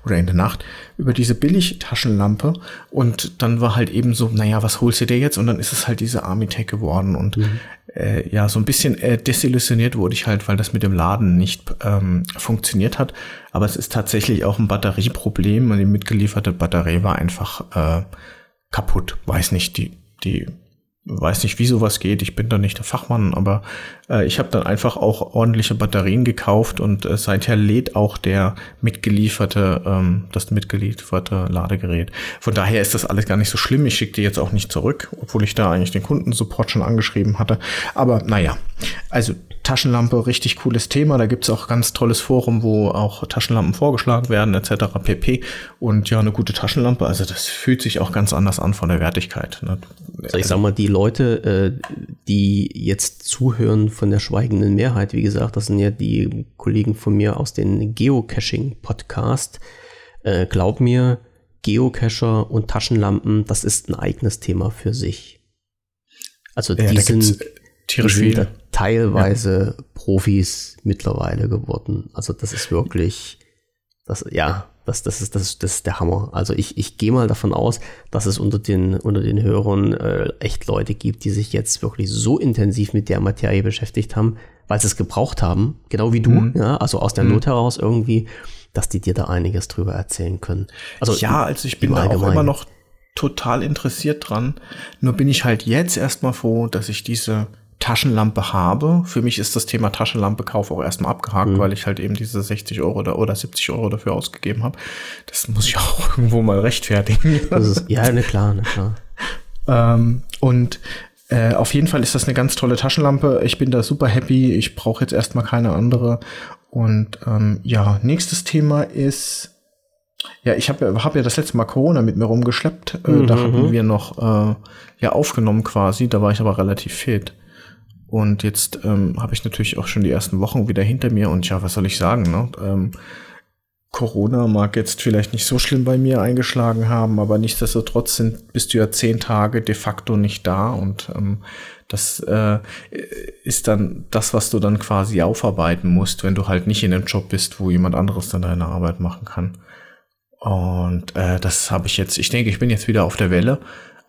[SPEAKER 1] oder in der Nacht über diese Billig-Taschenlampe. Und dann war halt eben so, naja, was holst du dir jetzt? Und dann ist es halt diese Armitech geworden. Und mhm äh, ja, so ein bisschen äh, desillusioniert wurde ich halt, weil das mit dem Laden nicht ähm, funktioniert hat. Aber es ist tatsächlich auch ein Batterieproblem und die mitgelieferte Batterie war einfach äh, kaputt. Weiß nicht, die, die weiß nicht, wie sowas geht. Ich bin da nicht der Fachmann, aber äh, ich habe dann einfach auch ordentliche Batterien gekauft und äh, seither lädt auch der mitgelieferte, ähm, das mitgelieferte Ladegerät. Von daher ist das alles gar nicht so schlimm. Ich schicke die jetzt auch nicht zurück, obwohl ich da eigentlich den Kundensupport schon angeschrieben hatte. Aber naja, also Taschenlampe, richtig cooles Thema. Da gibt's auch ganz tolles Forum, wo auch Taschenlampen vorgeschlagen werden, etc. pp. Und ja, eine gute Taschenlampe, also das fühlt sich auch ganz anders an von der Wertigkeit. Ne?
[SPEAKER 2] Also ich sag mal, die Leute, äh, die jetzt zuhören von der schweigenden Mehrheit, wie gesagt, das sind ja die Kollegen von mir aus den Geocaching-Podcast. Äh, glaub mir, Geocacher und Taschenlampen, das ist ein eigenes Thema für sich. Also ja, die sind,
[SPEAKER 1] tierisch
[SPEAKER 2] da teilweise ja. Profis mittlerweile geworden. Also das ist wirklich, das, ja, das, das, ist, das, ist, das ist der Hammer. Also ich, ich gehe mal davon aus, dass es unter den, unter den Hörern äh, echt Leute gibt, die sich jetzt wirklich so intensiv mit der Materie beschäftigt haben, weil sie es gebraucht haben, genau wie du, mhm. ja, also aus der mhm. Not heraus irgendwie, dass die dir da einiges drüber erzählen können.
[SPEAKER 1] Also ja, also ich bin da auch immer noch total interessiert dran. Nur bin ich halt jetzt erstmal froh, dass ich diese Taschenlampe habe. Für mich ist das Thema Taschenlampe Kauf auch erstmal abgehakt, mhm. weil ich halt eben diese 60 Euro oder, oder 70 Euro dafür ausgegeben habe. Das muss ich auch irgendwo mal rechtfertigen.
[SPEAKER 2] Ist, ja, ne klar, ne klar.
[SPEAKER 1] ähm, und äh, auf jeden Fall ist das eine ganz tolle Taschenlampe. Ich bin da super happy. Ich brauche jetzt erstmal keine andere. Und ähm, ja, nächstes Thema ist ja, ich habe hab ja das letzte Mal Corona mit mir rumgeschleppt. Äh, mhm. Da hatten mhm. wir noch äh, ja aufgenommen quasi. Da war ich aber relativ fit. Und jetzt ähm, habe ich natürlich auch schon die ersten Wochen wieder hinter mir und ja, was soll ich sagen? Ne? Ähm, Corona mag jetzt vielleicht nicht so schlimm bei mir eingeschlagen haben, aber nichtsdestotrotz sind, bist du ja zehn Tage de facto nicht da und ähm, das äh, ist dann das, was du dann quasi aufarbeiten musst, wenn du halt nicht in einem Job bist, wo jemand anderes dann deine Arbeit machen kann. Und äh, das habe ich jetzt, ich denke, ich bin jetzt wieder auf der Welle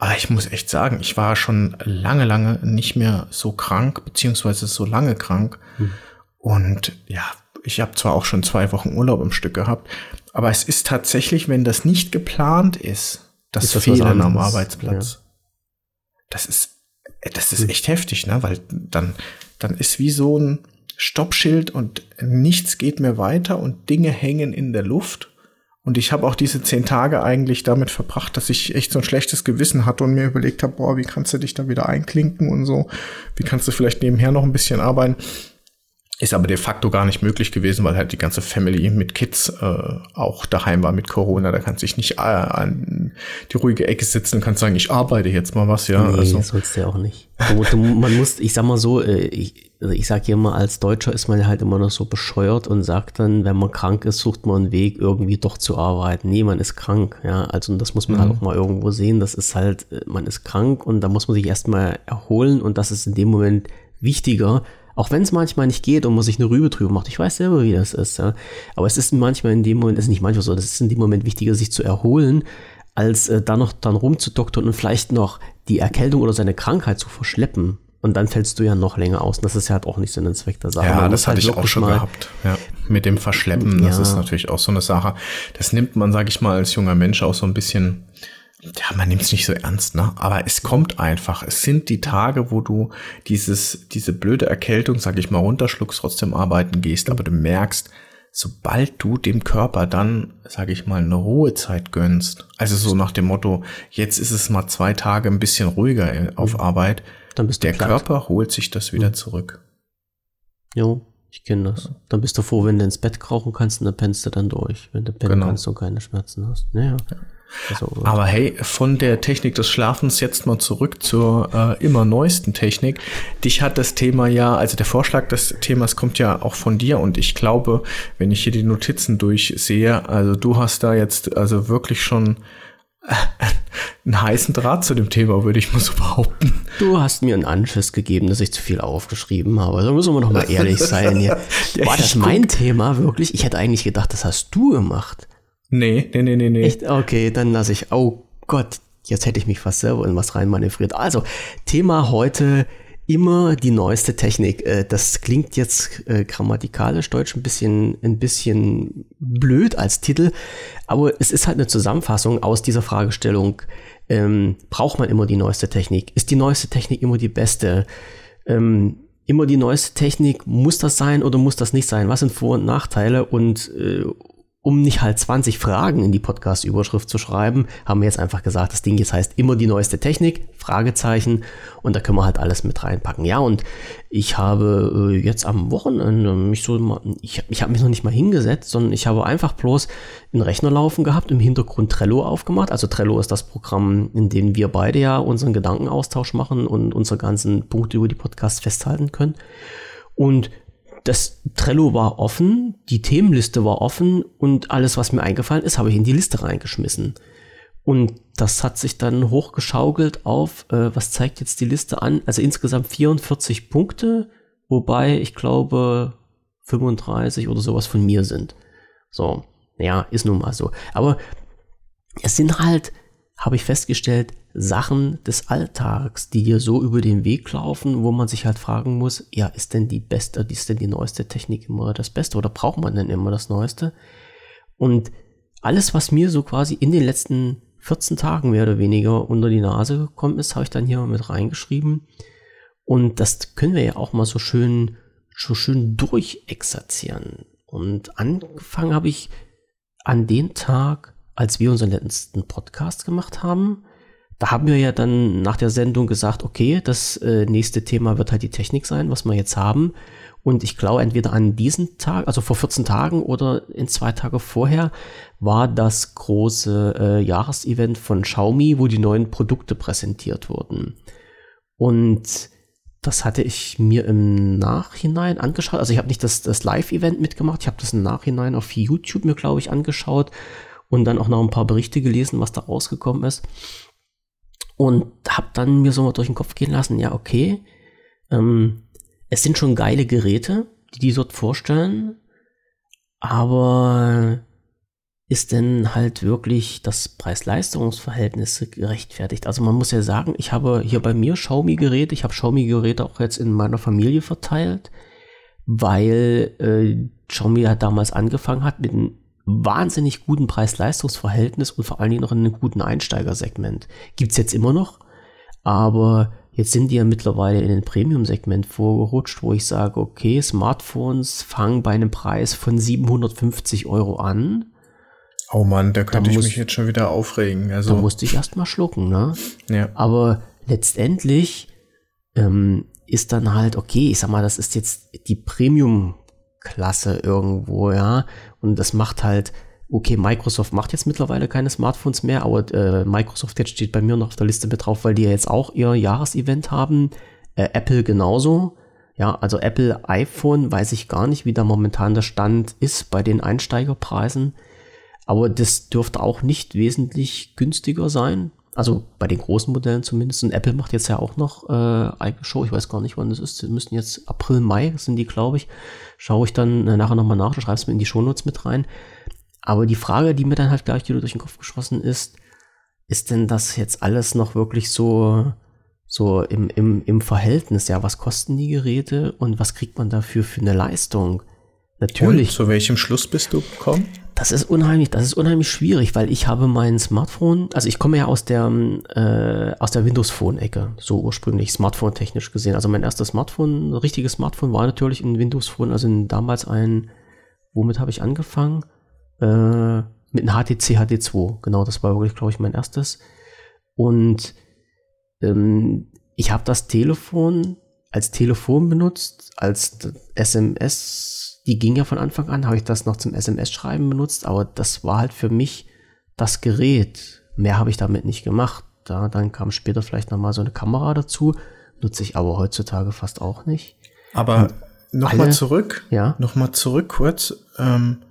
[SPEAKER 1] aber ich muss echt sagen, ich war schon lange, lange nicht mehr so krank, beziehungsweise so lange krank. Hm. Und ja, ich habe zwar auch schon zwei Wochen Urlaub im Stück gehabt, aber es ist tatsächlich, wenn das nicht geplant ist, das, ist das Fehlen am Arbeitsplatz. Ja. Das ist, das ist hm. echt heftig, ne? Weil dann, dann ist wie so ein Stoppschild und nichts geht mehr weiter und Dinge hängen in der Luft. Und ich habe auch diese zehn Tage eigentlich damit verbracht, dass ich echt so ein schlechtes Gewissen hatte und mir überlegt habe, boah, wie kannst du dich da wieder einklinken und so? Wie kannst du vielleicht nebenher noch ein bisschen arbeiten? Ist aber de facto gar nicht möglich gewesen, weil halt die ganze Family mit Kids äh, auch daheim war mit Corona. Da kannst du dich nicht äh, an die ruhige Ecke sitzen und kannst sagen, ich arbeite jetzt mal was, ja.
[SPEAKER 2] Nee, also. das sollst du ja auch nicht. Man muss, ich sag mal so, äh, ich, also ich sag immer, als Deutscher ist man halt immer noch so bescheuert und sagt dann, wenn man krank ist, sucht man einen Weg, irgendwie doch zu arbeiten. Nee, man ist krank, ja. Also das muss man halt mhm. halt auch mal irgendwo sehen. Das ist halt, äh, man ist krank und da muss man sich erstmal erholen und das ist in dem Moment wichtiger, auch wenn es manchmal nicht geht und man sich eine Rübe drüber macht. Ich weiß selber, wie das ist. Ja. Aber es ist manchmal in dem Moment, es ist nicht manchmal so, es ist in dem Moment wichtiger, sich zu erholen, als äh, dann noch dann rumzudoktern und vielleicht noch die Erkältung oder seine Krankheit zu verschleppen. Und dann fällst du ja noch länger aus. Und das ist ja halt auch nicht so ein Zweck der Sache.
[SPEAKER 1] Ja, man das hatte halt ich auch schon gehabt. Ja, mit dem Verschleppen, das ist natürlich auch so eine Sache. Das nimmt man, sage ich mal, als junger Mensch auch so ein bisschen ja, man nimmt es nicht so ernst, ne? Aber es kommt einfach. Es sind die Tage, wo du dieses, diese blöde Erkältung, sag ich mal, runterschluckst, trotzdem arbeiten gehst, aber du merkst, sobald du dem Körper dann, sag ich mal, eine Ruhezeit gönnst, also so nach dem Motto, jetzt ist es mal zwei Tage ein bisschen ruhiger auf mhm. Arbeit, dann bist du der platt. Körper holt sich das wieder mhm. zurück.
[SPEAKER 2] Jo, ich kenne das. Dann bist du froh, wenn du ins Bett krauchen kannst und dann pennst du dann durch, wenn du pennen genau. kannst und keine Schmerzen hast. Naja. Ja.
[SPEAKER 1] Also, Aber hey, von der Technik des Schlafens jetzt mal zurück zur äh, immer neuesten Technik. Dich hat das Thema ja, also der Vorschlag des Themas kommt ja auch von dir und ich glaube, wenn ich hier die Notizen durchsehe, also du hast da jetzt also wirklich schon äh, einen heißen Draht zu dem Thema, würde ich mal so behaupten.
[SPEAKER 2] Du hast mir einen Anschiss gegeben, dass ich zu viel aufgeschrieben habe. Da müssen wir noch mal ehrlich sein hier. War das mein Thema wirklich? Ich hätte eigentlich gedacht, das hast du gemacht.
[SPEAKER 1] Nee, nee, nee, nee, nee. Echt?
[SPEAKER 2] Okay, dann lasse ich. Oh Gott, jetzt hätte ich mich fast selber in was reinmanövriert. Also, Thema heute immer die neueste Technik. Äh, das klingt jetzt äh, grammatikalisch deutsch ein bisschen, ein bisschen blöd als Titel, aber es ist halt eine Zusammenfassung aus dieser Fragestellung. Ähm, braucht man immer die neueste Technik? Ist die neueste Technik immer die beste? Ähm, immer die neueste Technik, muss das sein oder muss das nicht sein? Was sind Vor- und Nachteile? Und äh, um nicht halt 20 Fragen in die Podcast-Überschrift zu schreiben, haben wir jetzt einfach gesagt, das Ding jetzt heißt immer die neueste Technik, Fragezeichen, und da können wir halt alles mit reinpacken. Ja, und ich habe äh, jetzt am Wochenende mich so, ich, ich habe mich noch nicht mal hingesetzt, sondern ich habe einfach bloß einen Rechner laufen gehabt, im Hintergrund Trello aufgemacht. Also Trello ist das Programm, in dem wir beide ja unseren Gedankenaustausch machen und unsere ganzen Punkte über die Podcasts festhalten können. Und das Trello war offen, die Themenliste war offen und alles, was mir eingefallen ist, habe ich in die Liste reingeschmissen. Und das hat sich dann hochgeschaukelt auf, äh, was zeigt jetzt die Liste an? Also insgesamt 44 Punkte wobei ich glaube 35 oder sowas von mir sind. So, ja, ist nun mal so. Aber es sind halt, habe ich festgestellt, Sachen des Alltags, die dir so über den Weg laufen, wo man sich halt fragen muss, ja, ist denn die beste, ist denn die neueste Technik immer das Beste oder braucht man denn immer das Neueste? Und alles, was mir so quasi in den letzten 14 Tagen mehr oder weniger unter die Nase gekommen ist, habe ich dann hier mit reingeschrieben. Und das können wir ja auch mal so schön, so schön durchexerzieren. Und angefangen habe ich an dem Tag, als wir unseren letzten Podcast gemacht haben. Da haben wir ja dann nach der Sendung gesagt, okay, das äh, nächste Thema wird halt die Technik sein, was wir jetzt haben. Und ich glaube, entweder an diesem Tag, also vor 14 Tagen oder in zwei Tage vorher, war das große äh, Jahresevent von Xiaomi, wo die neuen Produkte präsentiert wurden. Und das hatte ich mir im Nachhinein angeschaut. Also ich habe nicht das, das Live-Event mitgemacht, ich habe das im Nachhinein auf YouTube mir, glaube ich, angeschaut und dann auch noch ein paar Berichte gelesen, was da rausgekommen ist. Und habe dann mir so mal durch den Kopf gehen lassen, ja, okay, ähm, es sind schon geile Geräte, die die dort vorstellen, aber ist denn halt wirklich das Preis-Leistungs-Verhältnis gerechtfertigt? Also man muss ja sagen, ich habe hier bei mir Xiaomi-Geräte, ich habe Xiaomi-Geräte auch jetzt in meiner Familie verteilt, weil äh, Xiaomi ja damals angefangen hat mit einem wahnsinnig guten Preis-Leistungs-Verhältnis und vor allen Dingen noch in einem guten Einsteigersegment. Gibt es jetzt immer noch, aber Jetzt sind die ja mittlerweile in den Premium-Segment vorgerutscht, wo ich sage, okay, Smartphones fangen bei einem Preis von 750 Euro an.
[SPEAKER 1] Oh Mann, da könnte da ich muss, mich jetzt schon wieder aufregen.
[SPEAKER 2] Also, da musste ich erst mal schlucken, ne?
[SPEAKER 1] Ja.
[SPEAKER 2] Aber letztendlich ähm, ist dann halt, okay, ich sag mal, das ist jetzt die Premium-Klasse irgendwo, ja. Und das macht halt okay, Microsoft macht jetzt mittlerweile keine Smartphones mehr, aber äh, Microsoft jetzt steht bei mir noch auf der Liste mit drauf, weil die ja jetzt auch ihr Jahresevent haben. Äh, Apple genauso. Ja, also Apple iPhone weiß ich gar nicht, wie da momentan der Stand ist bei den Einsteigerpreisen. Aber das dürfte auch nicht wesentlich günstiger sein. Also bei den großen Modellen zumindest. Und Apple macht jetzt ja auch noch äh, eigene Show. Ich weiß gar nicht, wann das ist. Sie müssten jetzt April, Mai sind die, glaube ich. Schaue ich dann äh, nachher nochmal nach. Du schreibst mir in die Shownotes mit rein. Aber die Frage, die mir dann halt gleich durch den Kopf geschossen ist, ist denn das jetzt alles noch wirklich so, so im, im, im Verhältnis? Ja, was kosten die Geräte und was kriegt man dafür für eine Leistung?
[SPEAKER 1] Natürlich. Und zu welchem Schluss bist du gekommen?
[SPEAKER 2] Das ist unheimlich, das ist unheimlich schwierig, weil ich habe mein Smartphone, also ich komme ja aus der, äh, der Windows Phone-Ecke, so ursprünglich Smartphone-technisch gesehen. Also mein erstes Smartphone, richtiges Smartphone war natürlich ein Windows Phone, also damals ein, womit habe ich angefangen? äh, mit einem HTC HD2. Genau, das war wirklich, glaube ich, mein erstes. Und ähm, ich habe das Telefon als Telefon benutzt, als SMS, die ging ja von Anfang an, habe ich das noch zum SMS-Schreiben benutzt, aber das war halt für mich das Gerät. Mehr habe ich damit nicht gemacht. Da, dann kam später vielleicht nochmal so eine Kamera dazu, nutze ich aber heutzutage fast auch nicht.
[SPEAKER 1] Aber nochmal zurück,
[SPEAKER 2] ja?
[SPEAKER 1] nochmal zurück kurz. Ähm,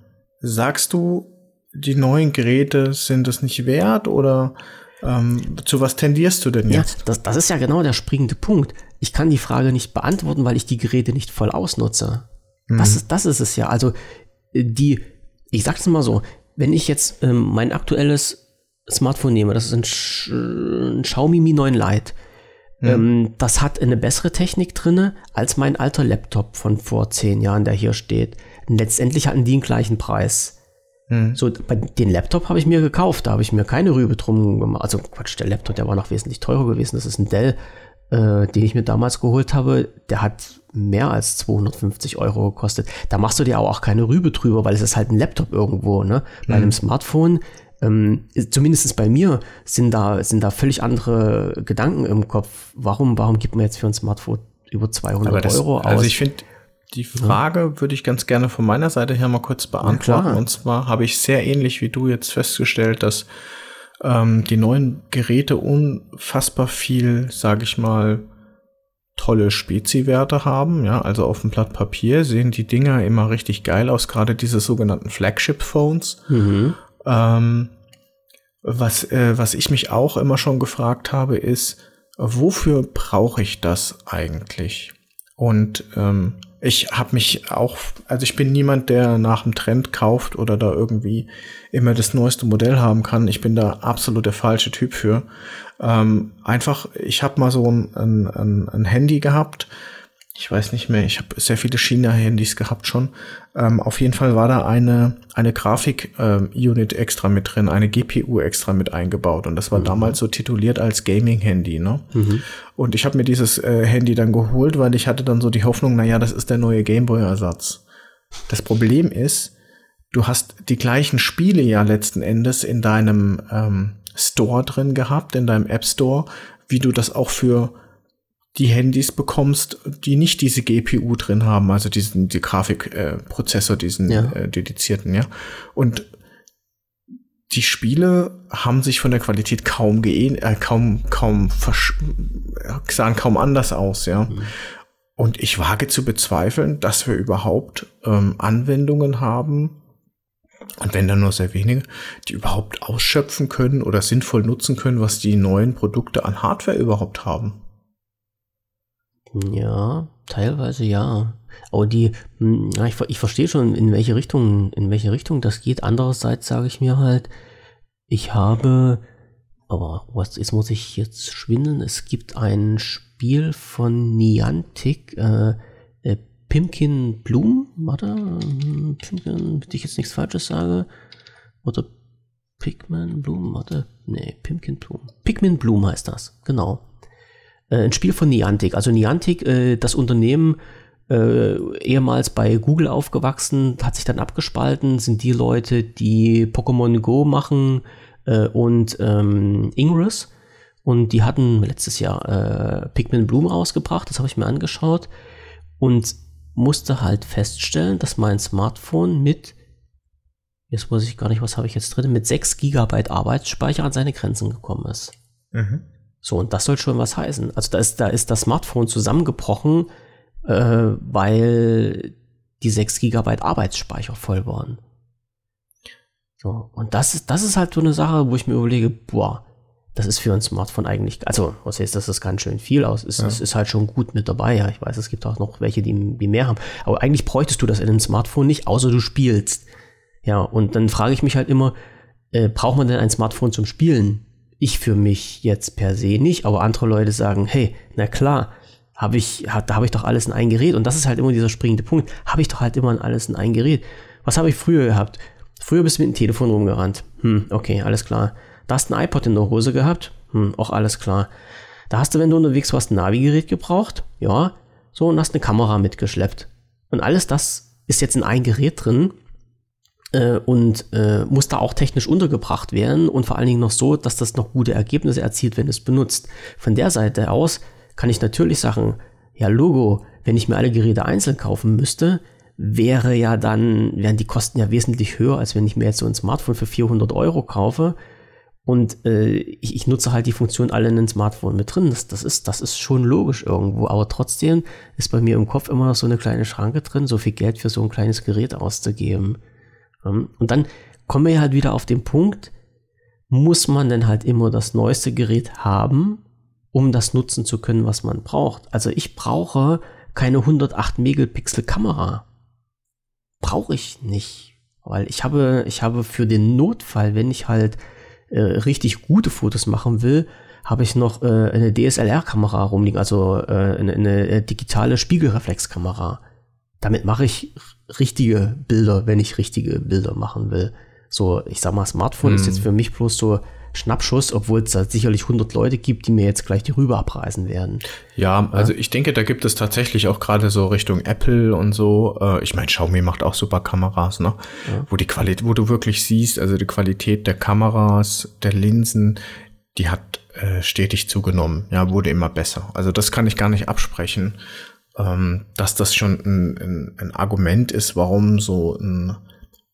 [SPEAKER 1] Sagst du, die neuen Geräte sind es nicht wert oder ähm, zu was tendierst du denn jetzt?
[SPEAKER 2] Ja, das, das ist ja genau der springende Punkt. Ich kann die Frage nicht beantworten, weil ich die Geräte nicht voll ausnutze. Mhm. Das, ist, das ist es ja. Also die, ich sag's mal so, wenn ich jetzt ähm, mein aktuelles Smartphone nehme, das ist ein, Sch ein Xiaomi Mi 9 Lite, mhm. ähm, das hat eine bessere Technik drinne als mein alter Laptop von vor zehn Jahren, der hier steht letztendlich hatten die den gleichen Preis. Hm. So, bei den Laptop habe ich mir gekauft, da habe ich mir keine Rübe drum gemacht. Also Quatsch, der Laptop, der war noch wesentlich teurer gewesen. Das ist ein Dell, äh, den ich mir damals geholt habe. Der hat mehr als 250 Euro gekostet. Da machst du dir aber auch keine Rübe drüber, weil es ist halt ein Laptop irgendwo. Ne? Bei hm. einem Smartphone, ähm, zumindest bei mir, sind da, sind da völlig andere Gedanken im Kopf. Warum, warum gibt man jetzt für ein Smartphone über 200 das, Euro
[SPEAKER 1] aus? Also ich finde, die Frage ja. würde ich ganz gerne von meiner Seite her mal kurz beantworten. Und zwar habe ich sehr ähnlich wie du jetzt festgestellt, dass ähm, die neuen Geräte unfassbar viel, sage ich mal, tolle Spezi-Werte haben. Ja, also auf dem Blatt Papier sehen die Dinger immer richtig geil aus, gerade diese sogenannten Flagship-Phones. Mhm. Ähm, was, äh, was ich mich auch immer schon gefragt habe, ist, wofür brauche ich das eigentlich? Und ähm, ich habe mich auch, also ich bin niemand, der nach dem Trend kauft oder da irgendwie immer das neueste Modell haben kann. Ich bin da absolut der falsche Typ für. Ähm, einfach, ich habe mal so ein, ein, ein Handy gehabt, ich weiß nicht mehr, ich habe sehr viele China-Handys gehabt schon. Ähm, auf jeden Fall war da eine, eine Grafik-Unit ähm, extra mit drin, eine GPU extra mit eingebaut. Und das war mhm. damals so tituliert als Gaming-Handy. Ne? Mhm. Und ich habe mir dieses äh, Handy dann geholt, weil ich hatte dann so die Hoffnung, naja, das ist der neue Gameboy-Ersatz. Das Problem ist, du hast die gleichen Spiele ja letzten Endes in deinem ähm, Store drin gehabt, in deinem App Store, wie du das auch für die Handys bekommst, die nicht diese GPU drin haben, also diesen die Grafikprozessor, äh, diesen ja. äh, dedizierten, ja. Und die Spiele haben sich von der Qualität kaum geähn, äh, kaum kaum sahen kaum anders aus, ja. Mhm. Und ich wage zu bezweifeln, dass wir überhaupt ähm, Anwendungen haben, und wenn dann nur sehr wenige, die überhaupt ausschöpfen können oder sinnvoll nutzen können, was die neuen Produkte an Hardware überhaupt haben.
[SPEAKER 2] Ja, teilweise ja. Aber die, hm, ich, ich verstehe schon, in welche Richtung, in welche Richtung das geht. Andererseits sage ich mir halt, ich habe, aber was, jetzt muss ich jetzt schwindeln. Es gibt ein Spiel von Niantic, äh, äh, Pimkin Bloom, warte, hm, Pimkin, damit ich jetzt nichts Falsches sage. Oder Pikmin Bloom, warte, nee, Pimkin Bloom. Pikmin Bloom heißt das, genau ein Spiel von Niantic. Also Niantic, äh, das Unternehmen, äh, ehemals bei Google aufgewachsen, hat sich dann abgespalten, sind die Leute, die Pokémon Go machen äh, und ähm, Ingress. Und die hatten letztes Jahr äh, Pikmin Bloom rausgebracht, das habe ich mir angeschaut und musste halt feststellen, dass mein Smartphone mit, jetzt weiß ich gar nicht, was habe ich jetzt drin, mit 6 GB Arbeitsspeicher an seine Grenzen gekommen ist. Mhm. So, und das soll schon was heißen. Also da ist, da ist das Smartphone zusammengebrochen, äh, weil die 6 GB Arbeitsspeicher voll waren. So, und das ist, das ist halt so eine Sache, wo ich mir überlege, boah, das ist für ein Smartphone eigentlich, also was heißt, das ist ganz schön viel aus. Es, ja. es, ist halt schon gut mit dabei. Ja, ich weiß, es gibt auch noch welche, die, die mehr haben. Aber eigentlich bräuchtest du das in einem Smartphone nicht, außer du spielst. Ja, und dann frage ich mich halt immer, äh, braucht man denn ein Smartphone zum Spielen? Ich für mich jetzt per se nicht, aber andere Leute sagen, hey, na klar, habe ich, da habe ich doch alles in ein Gerät. Und das ist halt immer dieser springende Punkt. Habe ich doch halt immer alles in ein Gerät. Was habe ich früher gehabt? Früher bist du mit dem Telefon rumgerannt. Hm, okay, alles klar. Da hast du ein iPod in der Hose gehabt. Hm, auch alles klar. Da hast du, wenn du unterwegs warst, ein Navigerät gebraucht. Ja. So, und hast eine Kamera mitgeschleppt. Und alles das ist jetzt in ein Gerät drin äh, und äh, muss da auch technisch untergebracht werden und vor allen Dingen noch so, dass das noch gute Ergebnisse erzielt, wenn es benutzt. Von der Seite aus kann ich natürlich sagen, ja, Logo, wenn ich mir alle Geräte einzeln kaufen müsste, wäre ja dann, wären die Kosten ja wesentlich höher, als wenn ich mir jetzt so ein Smartphone für 400 Euro kaufe. Und äh, ich, ich, nutze halt die Funktion alle in ein Smartphone mit drin. Das, das, ist, das ist schon logisch irgendwo. Aber trotzdem ist bei mir im Kopf immer noch so eine kleine Schranke drin, so viel Geld für so ein kleines Gerät auszugeben. Und dann kommen wir halt wieder auf den Punkt, muss man denn halt immer das neueste Gerät haben, um das nutzen zu können, was man braucht. Also ich brauche keine 108 Megapixel Kamera. Brauche ich nicht. Weil ich habe, ich habe für den Notfall, wenn ich halt äh, richtig gute Fotos machen will, habe ich noch äh, eine DSLR-Kamera rumliegen, also äh, eine, eine äh, digitale Spiegelreflexkamera. Damit mache ich richtige Bilder, wenn ich richtige Bilder machen will. So, ich sag mal, Smartphone hm. ist jetzt für mich bloß so Schnappschuss, obwohl es da sicherlich 100 Leute gibt, die mir jetzt gleich die rüber abreißen werden.
[SPEAKER 1] Ja, also ich denke, da gibt es tatsächlich auch gerade so Richtung Apple und so. Äh, ich meine, Xiaomi macht auch super Kameras, ne? Ja. Wo die Qualität, wo du wirklich siehst, also die Qualität der Kameras, der Linsen, die hat äh, stetig zugenommen. Ja, wurde immer besser. Also das kann ich gar nicht absprechen ähm, dass das schon ein, ein, ein, Argument ist, warum so ein,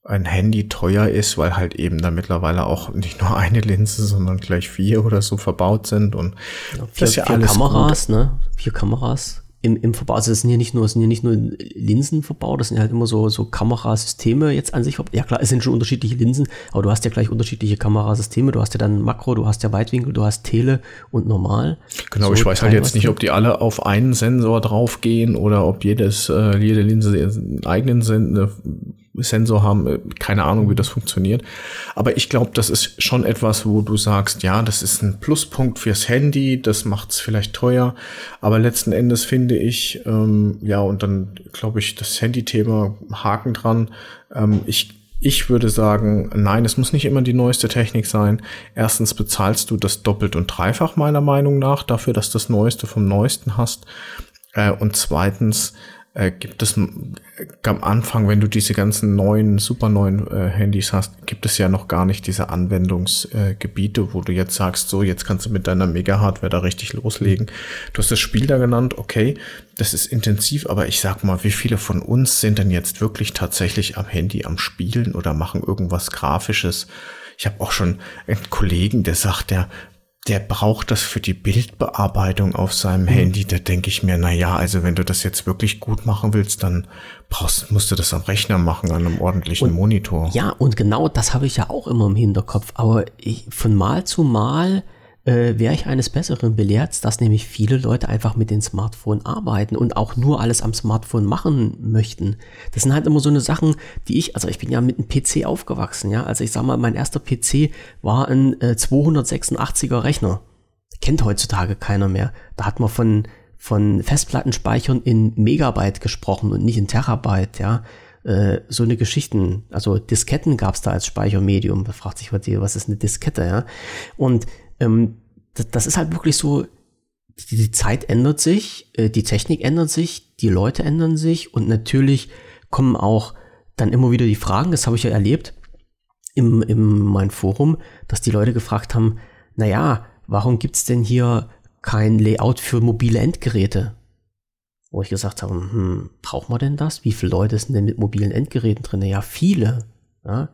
[SPEAKER 1] ein Handy teuer ist, weil halt eben da mittlerweile auch nicht nur eine Linse, sondern gleich vier oder so verbaut sind und
[SPEAKER 2] ja, vier, vier ja Kameras, gut. ne? Vier Kameras im, im Verbau, also das sind ja nicht nur, sind ja nicht nur Linsen verbaut, das sind halt immer so, so Kamerasysteme jetzt an sich. Ja klar, es sind schon unterschiedliche Linsen, aber du hast ja gleich unterschiedliche Kamerasysteme. Du hast ja dann Makro, du hast ja Weitwinkel, du hast Tele und normal.
[SPEAKER 1] Genau, so ich weiß halt jetzt nicht, ob die alle auf einen Sensor draufgehen oder ob jedes, äh, jede Linse einen eigenen Sen Sensor haben. Äh, keine Ahnung, wie das funktioniert. Aber ich glaube, das ist schon etwas, wo du sagst, ja, das ist ein Pluspunkt fürs Handy, das macht es vielleicht teuer. Aber letzten Endes finde ich, ähm, ja, und dann glaube ich, das Handy-Thema Haken dran. Ähm, ich ich würde sagen, nein, es muss nicht immer die neueste Technik sein. Erstens bezahlst du das doppelt und dreifach meiner Meinung nach dafür, dass du das Neueste vom Neuesten hast. Äh, und zweitens äh, gibt es am Anfang, wenn du diese ganzen neuen, super neuen äh, Handys hast, gibt es ja noch gar nicht diese Anwendungsgebiete, äh, wo du jetzt sagst, so, jetzt kannst du mit deiner Mega-Hardware da richtig loslegen. Du hast das Spiel da genannt, okay, das ist intensiv, aber ich sag mal, wie viele von uns sind denn jetzt wirklich tatsächlich am Handy am Spielen oder machen irgendwas Grafisches? Ich habe auch schon einen Kollegen, der sagt, der der braucht das für die Bildbearbeitung auf seinem mhm. Handy. Da denke ich mir, na ja, also wenn du das jetzt wirklich gut machen willst, dann brauchst, musst du das am Rechner machen, an einem ordentlichen
[SPEAKER 2] und,
[SPEAKER 1] Monitor.
[SPEAKER 2] Ja, und genau das habe ich ja auch immer im Hinterkopf. Aber ich, von Mal zu Mal äh, wäre ich eines Besseren belehrt, dass nämlich viele Leute einfach mit dem Smartphone arbeiten und auch nur alles am Smartphone machen möchten. Das sind halt immer so eine Sachen, die ich, also ich bin ja mit einem PC aufgewachsen, ja. Also ich sag mal, mein erster PC war ein äh, 286er Rechner. Kennt heutzutage keiner mehr. Da hat man von, von Festplattenspeichern in Megabyte gesprochen und nicht in Terabyte, ja äh, so eine Geschichten, also Disketten gab es da als Speichermedium. Da fragt sich, was ist eine Diskette, ja? Und ähm, das, das, ist halt wirklich so, die, die Zeit ändert sich, äh, die Technik ändert sich, die Leute ändern sich und natürlich kommen auch dann immer wieder die Fragen, das habe ich ja erlebt im, im mein Forum, dass die Leute gefragt haben, naja, warum gibt es denn hier kein Layout für mobile Endgeräte? Wo ich gesagt habe, hm, braucht man denn das? Wie viele Leute sind denn mit mobilen Endgeräten drin? Ja, viele. Ja?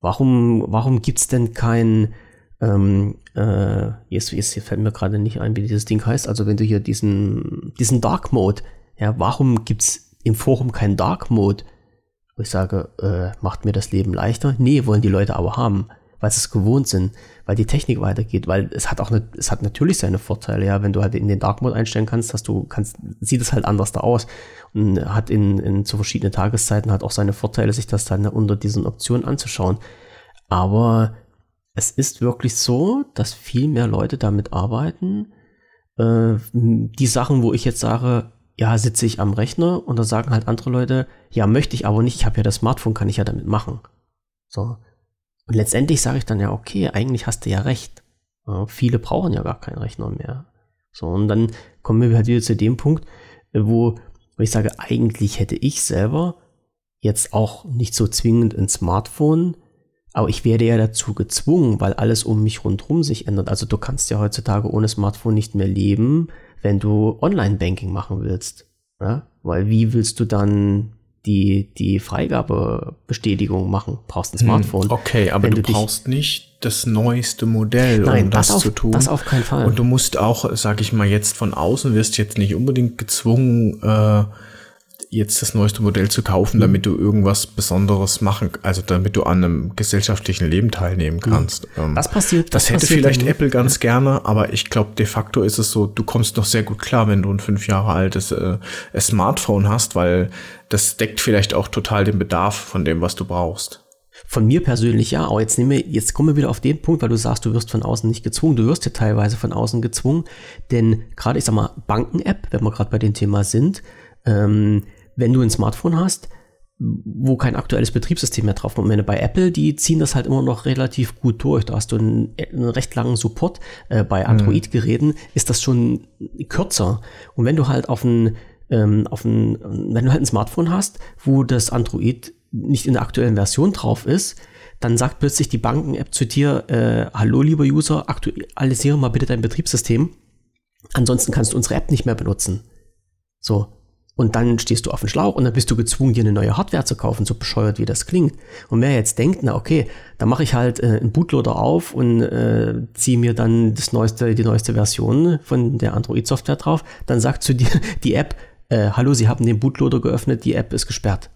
[SPEAKER 2] Warum, warum gibt es denn kein ähm, äh, jetzt, jetzt fällt mir gerade nicht ein, wie dieses Ding heißt. Also wenn du hier diesen, diesen Dark Mode, ja, warum gibt's im Forum keinen Dark Mode? Wo ich sage, äh, macht mir das Leben leichter? Nee, wollen die Leute aber haben, weil sie es gewohnt sind, weil die Technik weitergeht, weil es hat auch ne, es hat natürlich seine Vorteile, ja, wenn du halt in den Dark Mode einstellen kannst, dass du kannst, sieht es halt anders da aus und hat in, in zu verschiedenen Tageszeiten hat auch seine Vorteile, sich das dann unter diesen Optionen anzuschauen. Aber es ist wirklich so, dass viel mehr Leute damit arbeiten. Äh, die Sachen, wo ich jetzt sage, ja, sitze ich am Rechner und da sagen halt andere Leute, ja, möchte ich aber nicht, ich habe ja das Smartphone, kann ich ja damit machen. So. Und letztendlich sage ich dann ja, okay, eigentlich hast du ja recht. Ja, viele brauchen ja gar keinen Rechner mehr. So, und dann kommen wir halt wieder zu dem Punkt, äh, wo, wo ich sage, eigentlich hätte ich selber jetzt auch nicht so zwingend ein Smartphone, aber ich werde ja dazu gezwungen, weil alles um mich rundherum sich ändert. Also du kannst ja heutzutage ohne Smartphone nicht mehr leben, wenn du Online-Banking machen willst. Ja? Weil wie willst du dann die, die Freigabebestätigung machen? Brauchst ein hm, Smartphone.
[SPEAKER 1] Okay, aber du, du brauchst nicht das neueste Modell,
[SPEAKER 2] Nein, um das, das auf, zu tun.
[SPEAKER 1] Das auf keinen Fall. Und du musst auch, sag ich mal, jetzt von außen wirst jetzt nicht unbedingt gezwungen, äh, jetzt das neueste Modell zu kaufen, damit du irgendwas Besonderes machen, also damit du an einem gesellschaftlichen Leben teilnehmen kannst.
[SPEAKER 2] Ähm, das passiert.
[SPEAKER 1] Das, das hätte passiert vielleicht Apple ganz ja. gerne, aber ich glaube, de facto ist es so, du kommst noch sehr gut klar, wenn du ein fünf Jahre altes äh, Smartphone hast, weil das deckt vielleicht auch total den Bedarf von dem, was du brauchst.
[SPEAKER 2] Von mir persönlich ja, aber jetzt, nehmen wir, jetzt kommen wir wieder auf den Punkt, weil du sagst, du wirst von außen nicht gezwungen. Du wirst ja teilweise von außen gezwungen, denn gerade, ich sag mal, Banken-App, wenn wir gerade bei dem Thema sind, ähm, wenn du ein Smartphone hast, wo kein aktuelles Betriebssystem mehr drauf kommt. Bei Apple, die ziehen das halt immer noch relativ gut durch. Da hast du einen, einen recht langen Support. Äh, bei mhm. Android-Geräten ist das schon kürzer. Und wenn du halt auf ein, ähm, auf ein, wenn du halt ein Smartphone hast, wo das Android nicht in der aktuellen Version drauf ist, dann sagt plötzlich die Banken-App zu dir, äh, hallo lieber User, aktualisiere mal bitte dein Betriebssystem. Ansonsten kannst du unsere App nicht mehr benutzen. So, Und dann stehst du auf dem Schlauch und dann bist du gezwungen, dir eine neue Hardware zu kaufen, so bescheuert wie das klingt. Und wer jetzt denkt, na okay, da mache ich halt äh, einen Bootloader auf und äh, ziehe mir dann das neueste, die neueste Version von der Android-Software drauf, dann sagt zu dir die App, äh, hallo, Sie haben den Bootloader geöffnet, die App ist gesperrt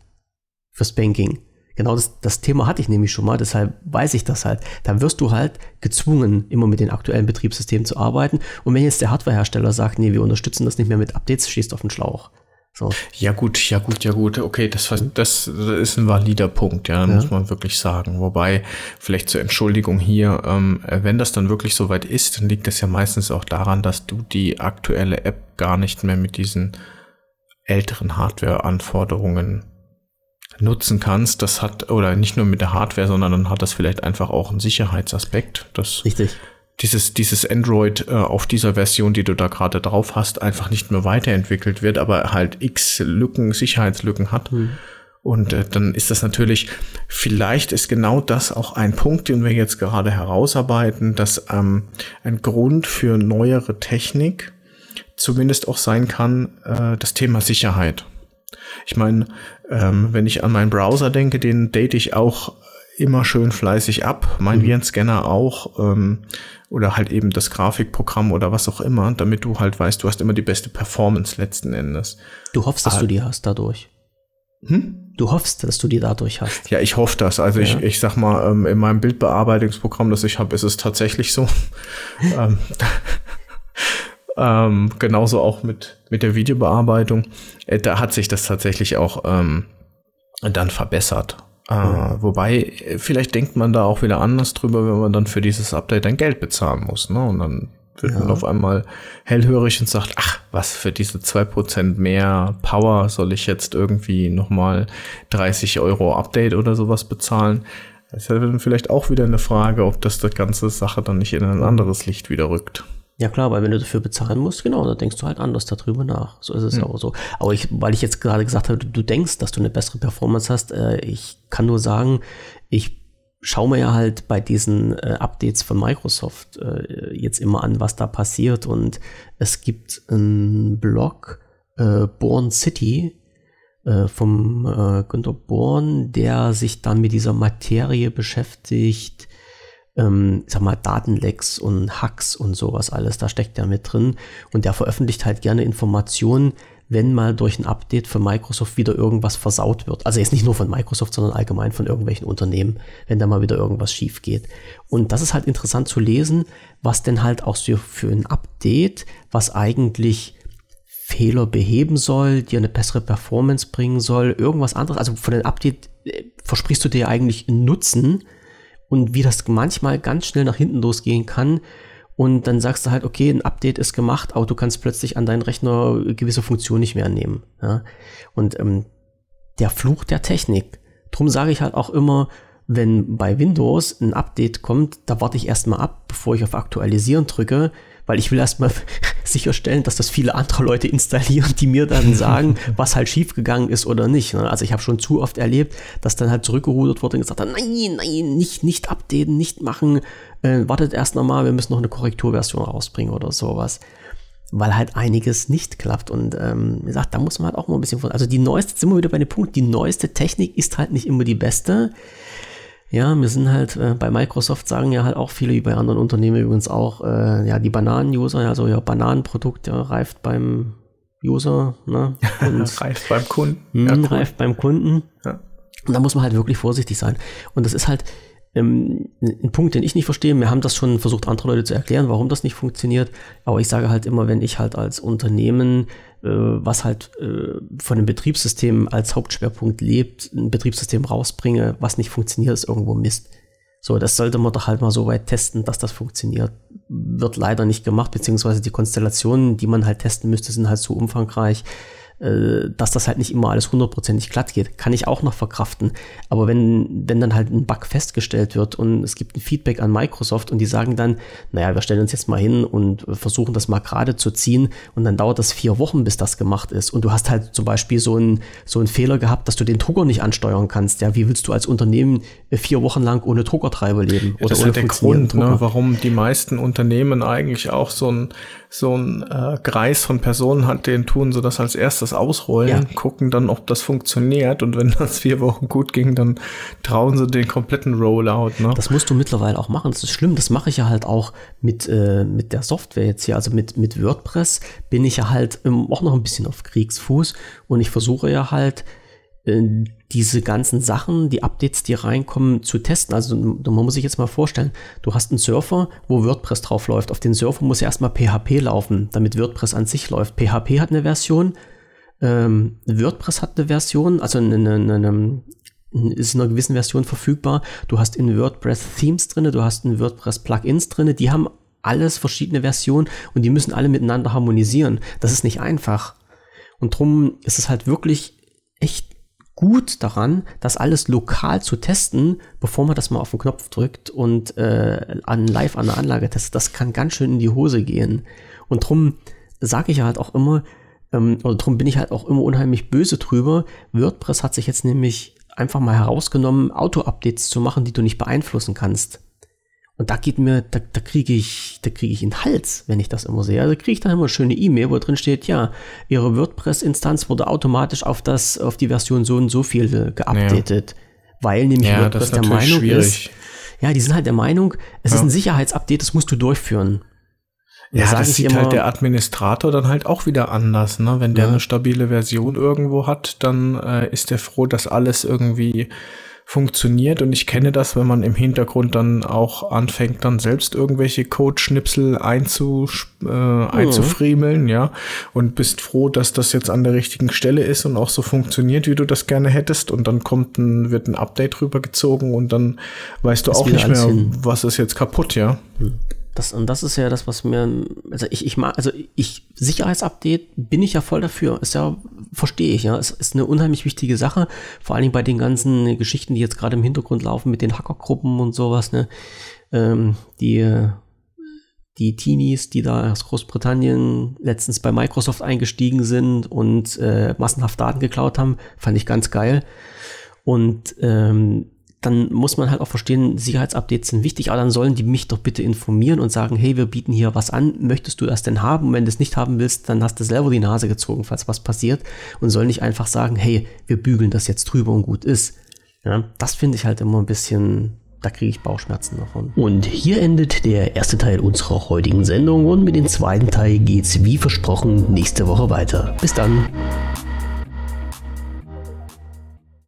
[SPEAKER 2] fürs Banking. Genau das, das Thema hatte ich nämlich schon mal, deshalb weiß ich das halt. Da wirst du halt gezwungen, immer mit den aktuellen Betriebssystemen zu arbeiten. Und wenn jetzt der Hardwarehersteller sagt, nee, wir unterstützen das nicht mehr mit Updates, stehst du auf den Schlauch.
[SPEAKER 1] So. Ja gut, ja gut, ja gut. Okay, das, das ist ein valider Punkt, ja, ja. muss man wirklich sagen. Wobei, vielleicht zur Entschuldigung hier, ähm, wenn das dann wirklich soweit ist, dann liegt das ja meistens auch daran, dass du die aktuelle App gar nicht mehr mit diesen älteren Hardware-Anforderungen nutzen kannst. Das hat, oder nicht nur mit der Hardware, sondern dann hat das vielleicht einfach auch einen Sicherheitsaspekt. Das
[SPEAKER 2] Richtig
[SPEAKER 1] dieses, dieses Android äh, auf dieser Version, die du da gerade drauf hast, einfach nicht mehr weiterentwickelt wird, aber halt x Lücken, Sicherheitslücken hat. Mhm. Und äh, dann ist das natürlich, vielleicht ist genau das auch ein Punkt, den wir jetzt gerade herausarbeiten, dass ähm, ein Grund für neuere Technik zumindest auch sein kann, äh, das Thema Sicherheit. Ich meine, ähm, wenn ich an meinen Browser denke, den date ich auch immer schön fleißig ab, mein mhm. Virenscanner auch. Ähm, oder halt eben das Grafikprogramm oder was auch immer, damit du halt weißt, du hast immer die beste Performance letzten Endes.
[SPEAKER 2] Du hoffst, dass ah, du die hast dadurch. Hm? Du hoffst, dass du die dadurch hast.
[SPEAKER 1] Ja, ich hoffe das. Also ja. ich, ich sag mal, ähm, in meinem Bildbearbeitungsprogramm, das ich habe, ist es tatsächlich so. ähm, ähm, genauso auch mit, mit der Videobearbeitung. Äh, da hat sich das tatsächlich auch ähm, dann verbessert. Äh, wobei, vielleicht denkt man da auch wieder anders drüber, wenn man dann für dieses Update ein Geld bezahlen muss. Ne? Und dann wird ja. man auf einmal hellhörig und sagt, ach, was für diese zwei Prozent mehr Power soll ich jetzt irgendwie nochmal 30 Euro Update oder sowas bezahlen? Das ist ja dann vielleicht auch wieder eine Frage, ob das die ganze Sache dann nicht in ein anderes Licht wieder rückt.
[SPEAKER 2] Ja klar, weil wenn du dafür bezahlen musst, genau, dann denkst du halt anders darüber nach. So ist es mhm. auch so. Aber ich, weil ich jetzt gerade gesagt habe, du, denkst, dass du eine bessere Performance hast, äh, ich kann nur sagen, ich schaue mir ja halt bei diesen äh, Updates von Microsoft äh, jetzt immer an, was da passiert. Und es gibt einen Blog, äh, Born City, äh, vom äh, Günter Born, der sich dann mit dieser Materie beschäftigt, ähm, sag mal, Datenlecks und Hacks und sowas alles, da steckt er mit drin. Und der veröffentlicht halt gerne Informationen, wenn mal durch ein Update von Microsoft wieder irgendwas versaut wird. Also jetzt nicht nur von Microsoft, sondern allgemein von irgendwelchen Unternehmen, wenn da mal wieder irgendwas schief geht. Und das ist halt interessant zu lesen, was denn halt auch für, für ein Update, was eigentlich Fehler beheben soll, dir eine bessere Performance bringen soll, irgendwas anderes. Also von dem Update äh, versprichst du dir eigentlich einen Nutzen, und wie das manchmal ganz schnell nach hinten losgehen kann. Und dann sagst du halt, okay, ein Update ist gemacht, aber du kannst plötzlich an deinen Rechner gewisse Funktionen nicht mehr annehmen. Ja? Und ähm, der Fluch der Technik. Drum sage ich halt auch immer, wenn bei Windows ein Update kommt, da warte ich erstmal ab, bevor ich auf Aktualisieren drücke, weil ich will erstmal sicherstellen, dass das viele andere Leute installieren, die mir dann sagen, was halt schiefgegangen ist oder nicht. Ne? Also ich habe schon zu oft erlebt, dass dann halt zurückgerudert wurde und gesagt hat, nein, nein, nicht, nicht updaten, nicht machen, äh, wartet erst nochmal, wir müssen noch eine Korrekturversion rausbringen oder sowas. Weil halt einiges nicht klappt. Und ähm, wie gesagt, da muss man halt auch mal ein bisschen von. Also die neueste, sind wir wieder bei dem Punkt, die neueste Technik ist halt nicht immer die beste. Ja, wir sind halt äh, bei Microsoft sagen ja halt auch viele, wie bei anderen Unternehmen übrigens auch, äh, ja, die Bananen-User, also ja, Bananenprodukt ja, reift beim User, ne?
[SPEAKER 1] Und, reift beim Kunden.
[SPEAKER 2] Mh, ja, cool. Reift beim Kunden. Ja. Und da muss man halt wirklich vorsichtig sein. Und das ist halt ähm, ein Punkt, den ich nicht verstehe. Wir haben das schon versucht, andere Leute zu erklären, warum das nicht funktioniert. Aber ich sage halt immer, wenn ich halt als Unternehmen äh, was halt äh, von dem Betriebssystem als Hauptschwerpunkt lebt, ein Betriebssystem rausbringe, was nicht funktioniert, ist irgendwo Mist. So, das sollte man doch halt mal so weit testen, dass das funktioniert. Wird leider nicht gemacht, beziehungsweise die Konstellationen, die man halt testen müsste, sind halt so umfangreich, äh, dass das halt nicht immer alles hundertprozentig glatt geht, kann ich auch noch verkraften. Aber wenn, wenn dann halt ein Bug festgestellt wird und es gibt ein Feedback an Microsoft und die sagen dann, naja, wir stellen uns jetzt mal hin und versuchen das mal gerade zu ziehen und dann dauert das vier Wochen, bis das gemacht ist. Und du hast halt zum Beispiel so einen so einen Fehler gehabt, dass du den Drucker nicht ansteuern kannst. Ja, wie willst du als Unternehmen vier Wochen lang ohne Druckertreiber leben?
[SPEAKER 1] Ja, das ist ja der Grund, ne, warum die meisten Unternehmen eigentlich auch so ein so ein äh, Kreis von Personen hat, den tun sie das als erstes das ausrollen, ja. gucken dann, ob das funktioniert und wenn das vier Wochen gut ging, dann trauen sie den kompletten Rollout. Ne?
[SPEAKER 2] Das musst du mittlerweile auch machen. Das ist schlimm. Das mache ich ja halt auch mit, äh, mit der Software jetzt hier. Also mit, mit WordPress bin ich ja halt auch noch ein bisschen auf Kriegsfuß und ich versuche ja halt äh, diese ganzen Sachen, die Updates, die reinkommen, zu testen. Also man muss sich jetzt mal vorstellen, du hast einen Surfer, wo WordPress drauf läuft. Auf den Surfer muss ja erstmal PHP laufen, damit WordPress an sich läuft. PHP hat eine Version, ähm, WordPress hat eine Version, also eine, eine, eine, ist in einer gewissen Version verfügbar. Du hast in WordPress Themes drin, du hast in WordPress Plugins drin, die haben alles verschiedene Versionen und die müssen alle miteinander harmonisieren. Das ist nicht einfach. Und darum ist es halt wirklich echt gut daran, das alles lokal zu testen, bevor man das mal auf den Knopf drückt und äh, an live an der Anlage testet. Das kann ganz schön in die Hose gehen. Und drum sage ich halt auch immer, ähm, oder drum bin ich halt auch immer unheimlich böse drüber. WordPress hat sich jetzt nämlich einfach mal herausgenommen, Auto-Updates zu machen, die du nicht beeinflussen kannst. Und da geht mir, da, da kriege ich, da kriege ich einen Hals, wenn ich das immer sehe. Also kriege ich dann immer eine schöne E-Mail, wo drin steht, ja, Ihre WordPress-Instanz wurde automatisch auf das, auf die Version so und so viel äh, geupdatet. Ja. Weil nämlich ja, WordPress der Meinung schwierig. ist, ja, die sind halt der Meinung, es ja. ist ein Sicherheitsupdate, das musst du durchführen.
[SPEAKER 1] Ja, da das sieht halt der Administrator dann halt auch wieder anders. Ne? Wenn der ja. eine stabile Version irgendwo hat, dann äh, ist er froh, dass alles irgendwie funktioniert und ich kenne das, wenn man im Hintergrund dann auch anfängt, dann selbst irgendwelche Codeschnipsel einzu, äh, einzufriemeln, ja, und bist froh, dass das jetzt an der richtigen Stelle ist und auch so funktioniert, wie du das gerne hättest und dann kommt ein, wird ein Update rübergezogen und dann weißt du das auch nicht mehr, hin. was ist jetzt kaputt, ja. Hm.
[SPEAKER 2] Das, und das ist ja das, was mir, also ich, ich mag, also ich, Sicherheitsupdate bin ich ja voll dafür. Ist ja, verstehe ich, ja. Es ist eine unheimlich wichtige Sache. Vor allen Dingen bei den ganzen Geschichten, die jetzt gerade im Hintergrund laufen mit den Hackergruppen und sowas, ne. Ähm, die, die Teenies, die da aus Großbritannien letztens bei Microsoft eingestiegen sind und äh, massenhaft Daten geklaut haben, fand ich ganz geil. Und ähm, dann muss man halt auch verstehen, Sicherheitsupdates sind wichtig, aber dann sollen die mich doch bitte informieren und sagen, hey, wir bieten hier was an, möchtest du das denn haben? Und wenn du es nicht haben willst, dann hast du selber die Nase gezogen, falls was passiert und soll nicht einfach sagen, hey, wir bügeln das jetzt drüber und gut ist. Ja, das finde ich halt immer ein bisschen, da kriege ich Bauchschmerzen davon. Und hier endet der erste Teil unserer heutigen Sendung und mit dem zweiten Teil geht's wie versprochen nächste Woche weiter. Bis dann.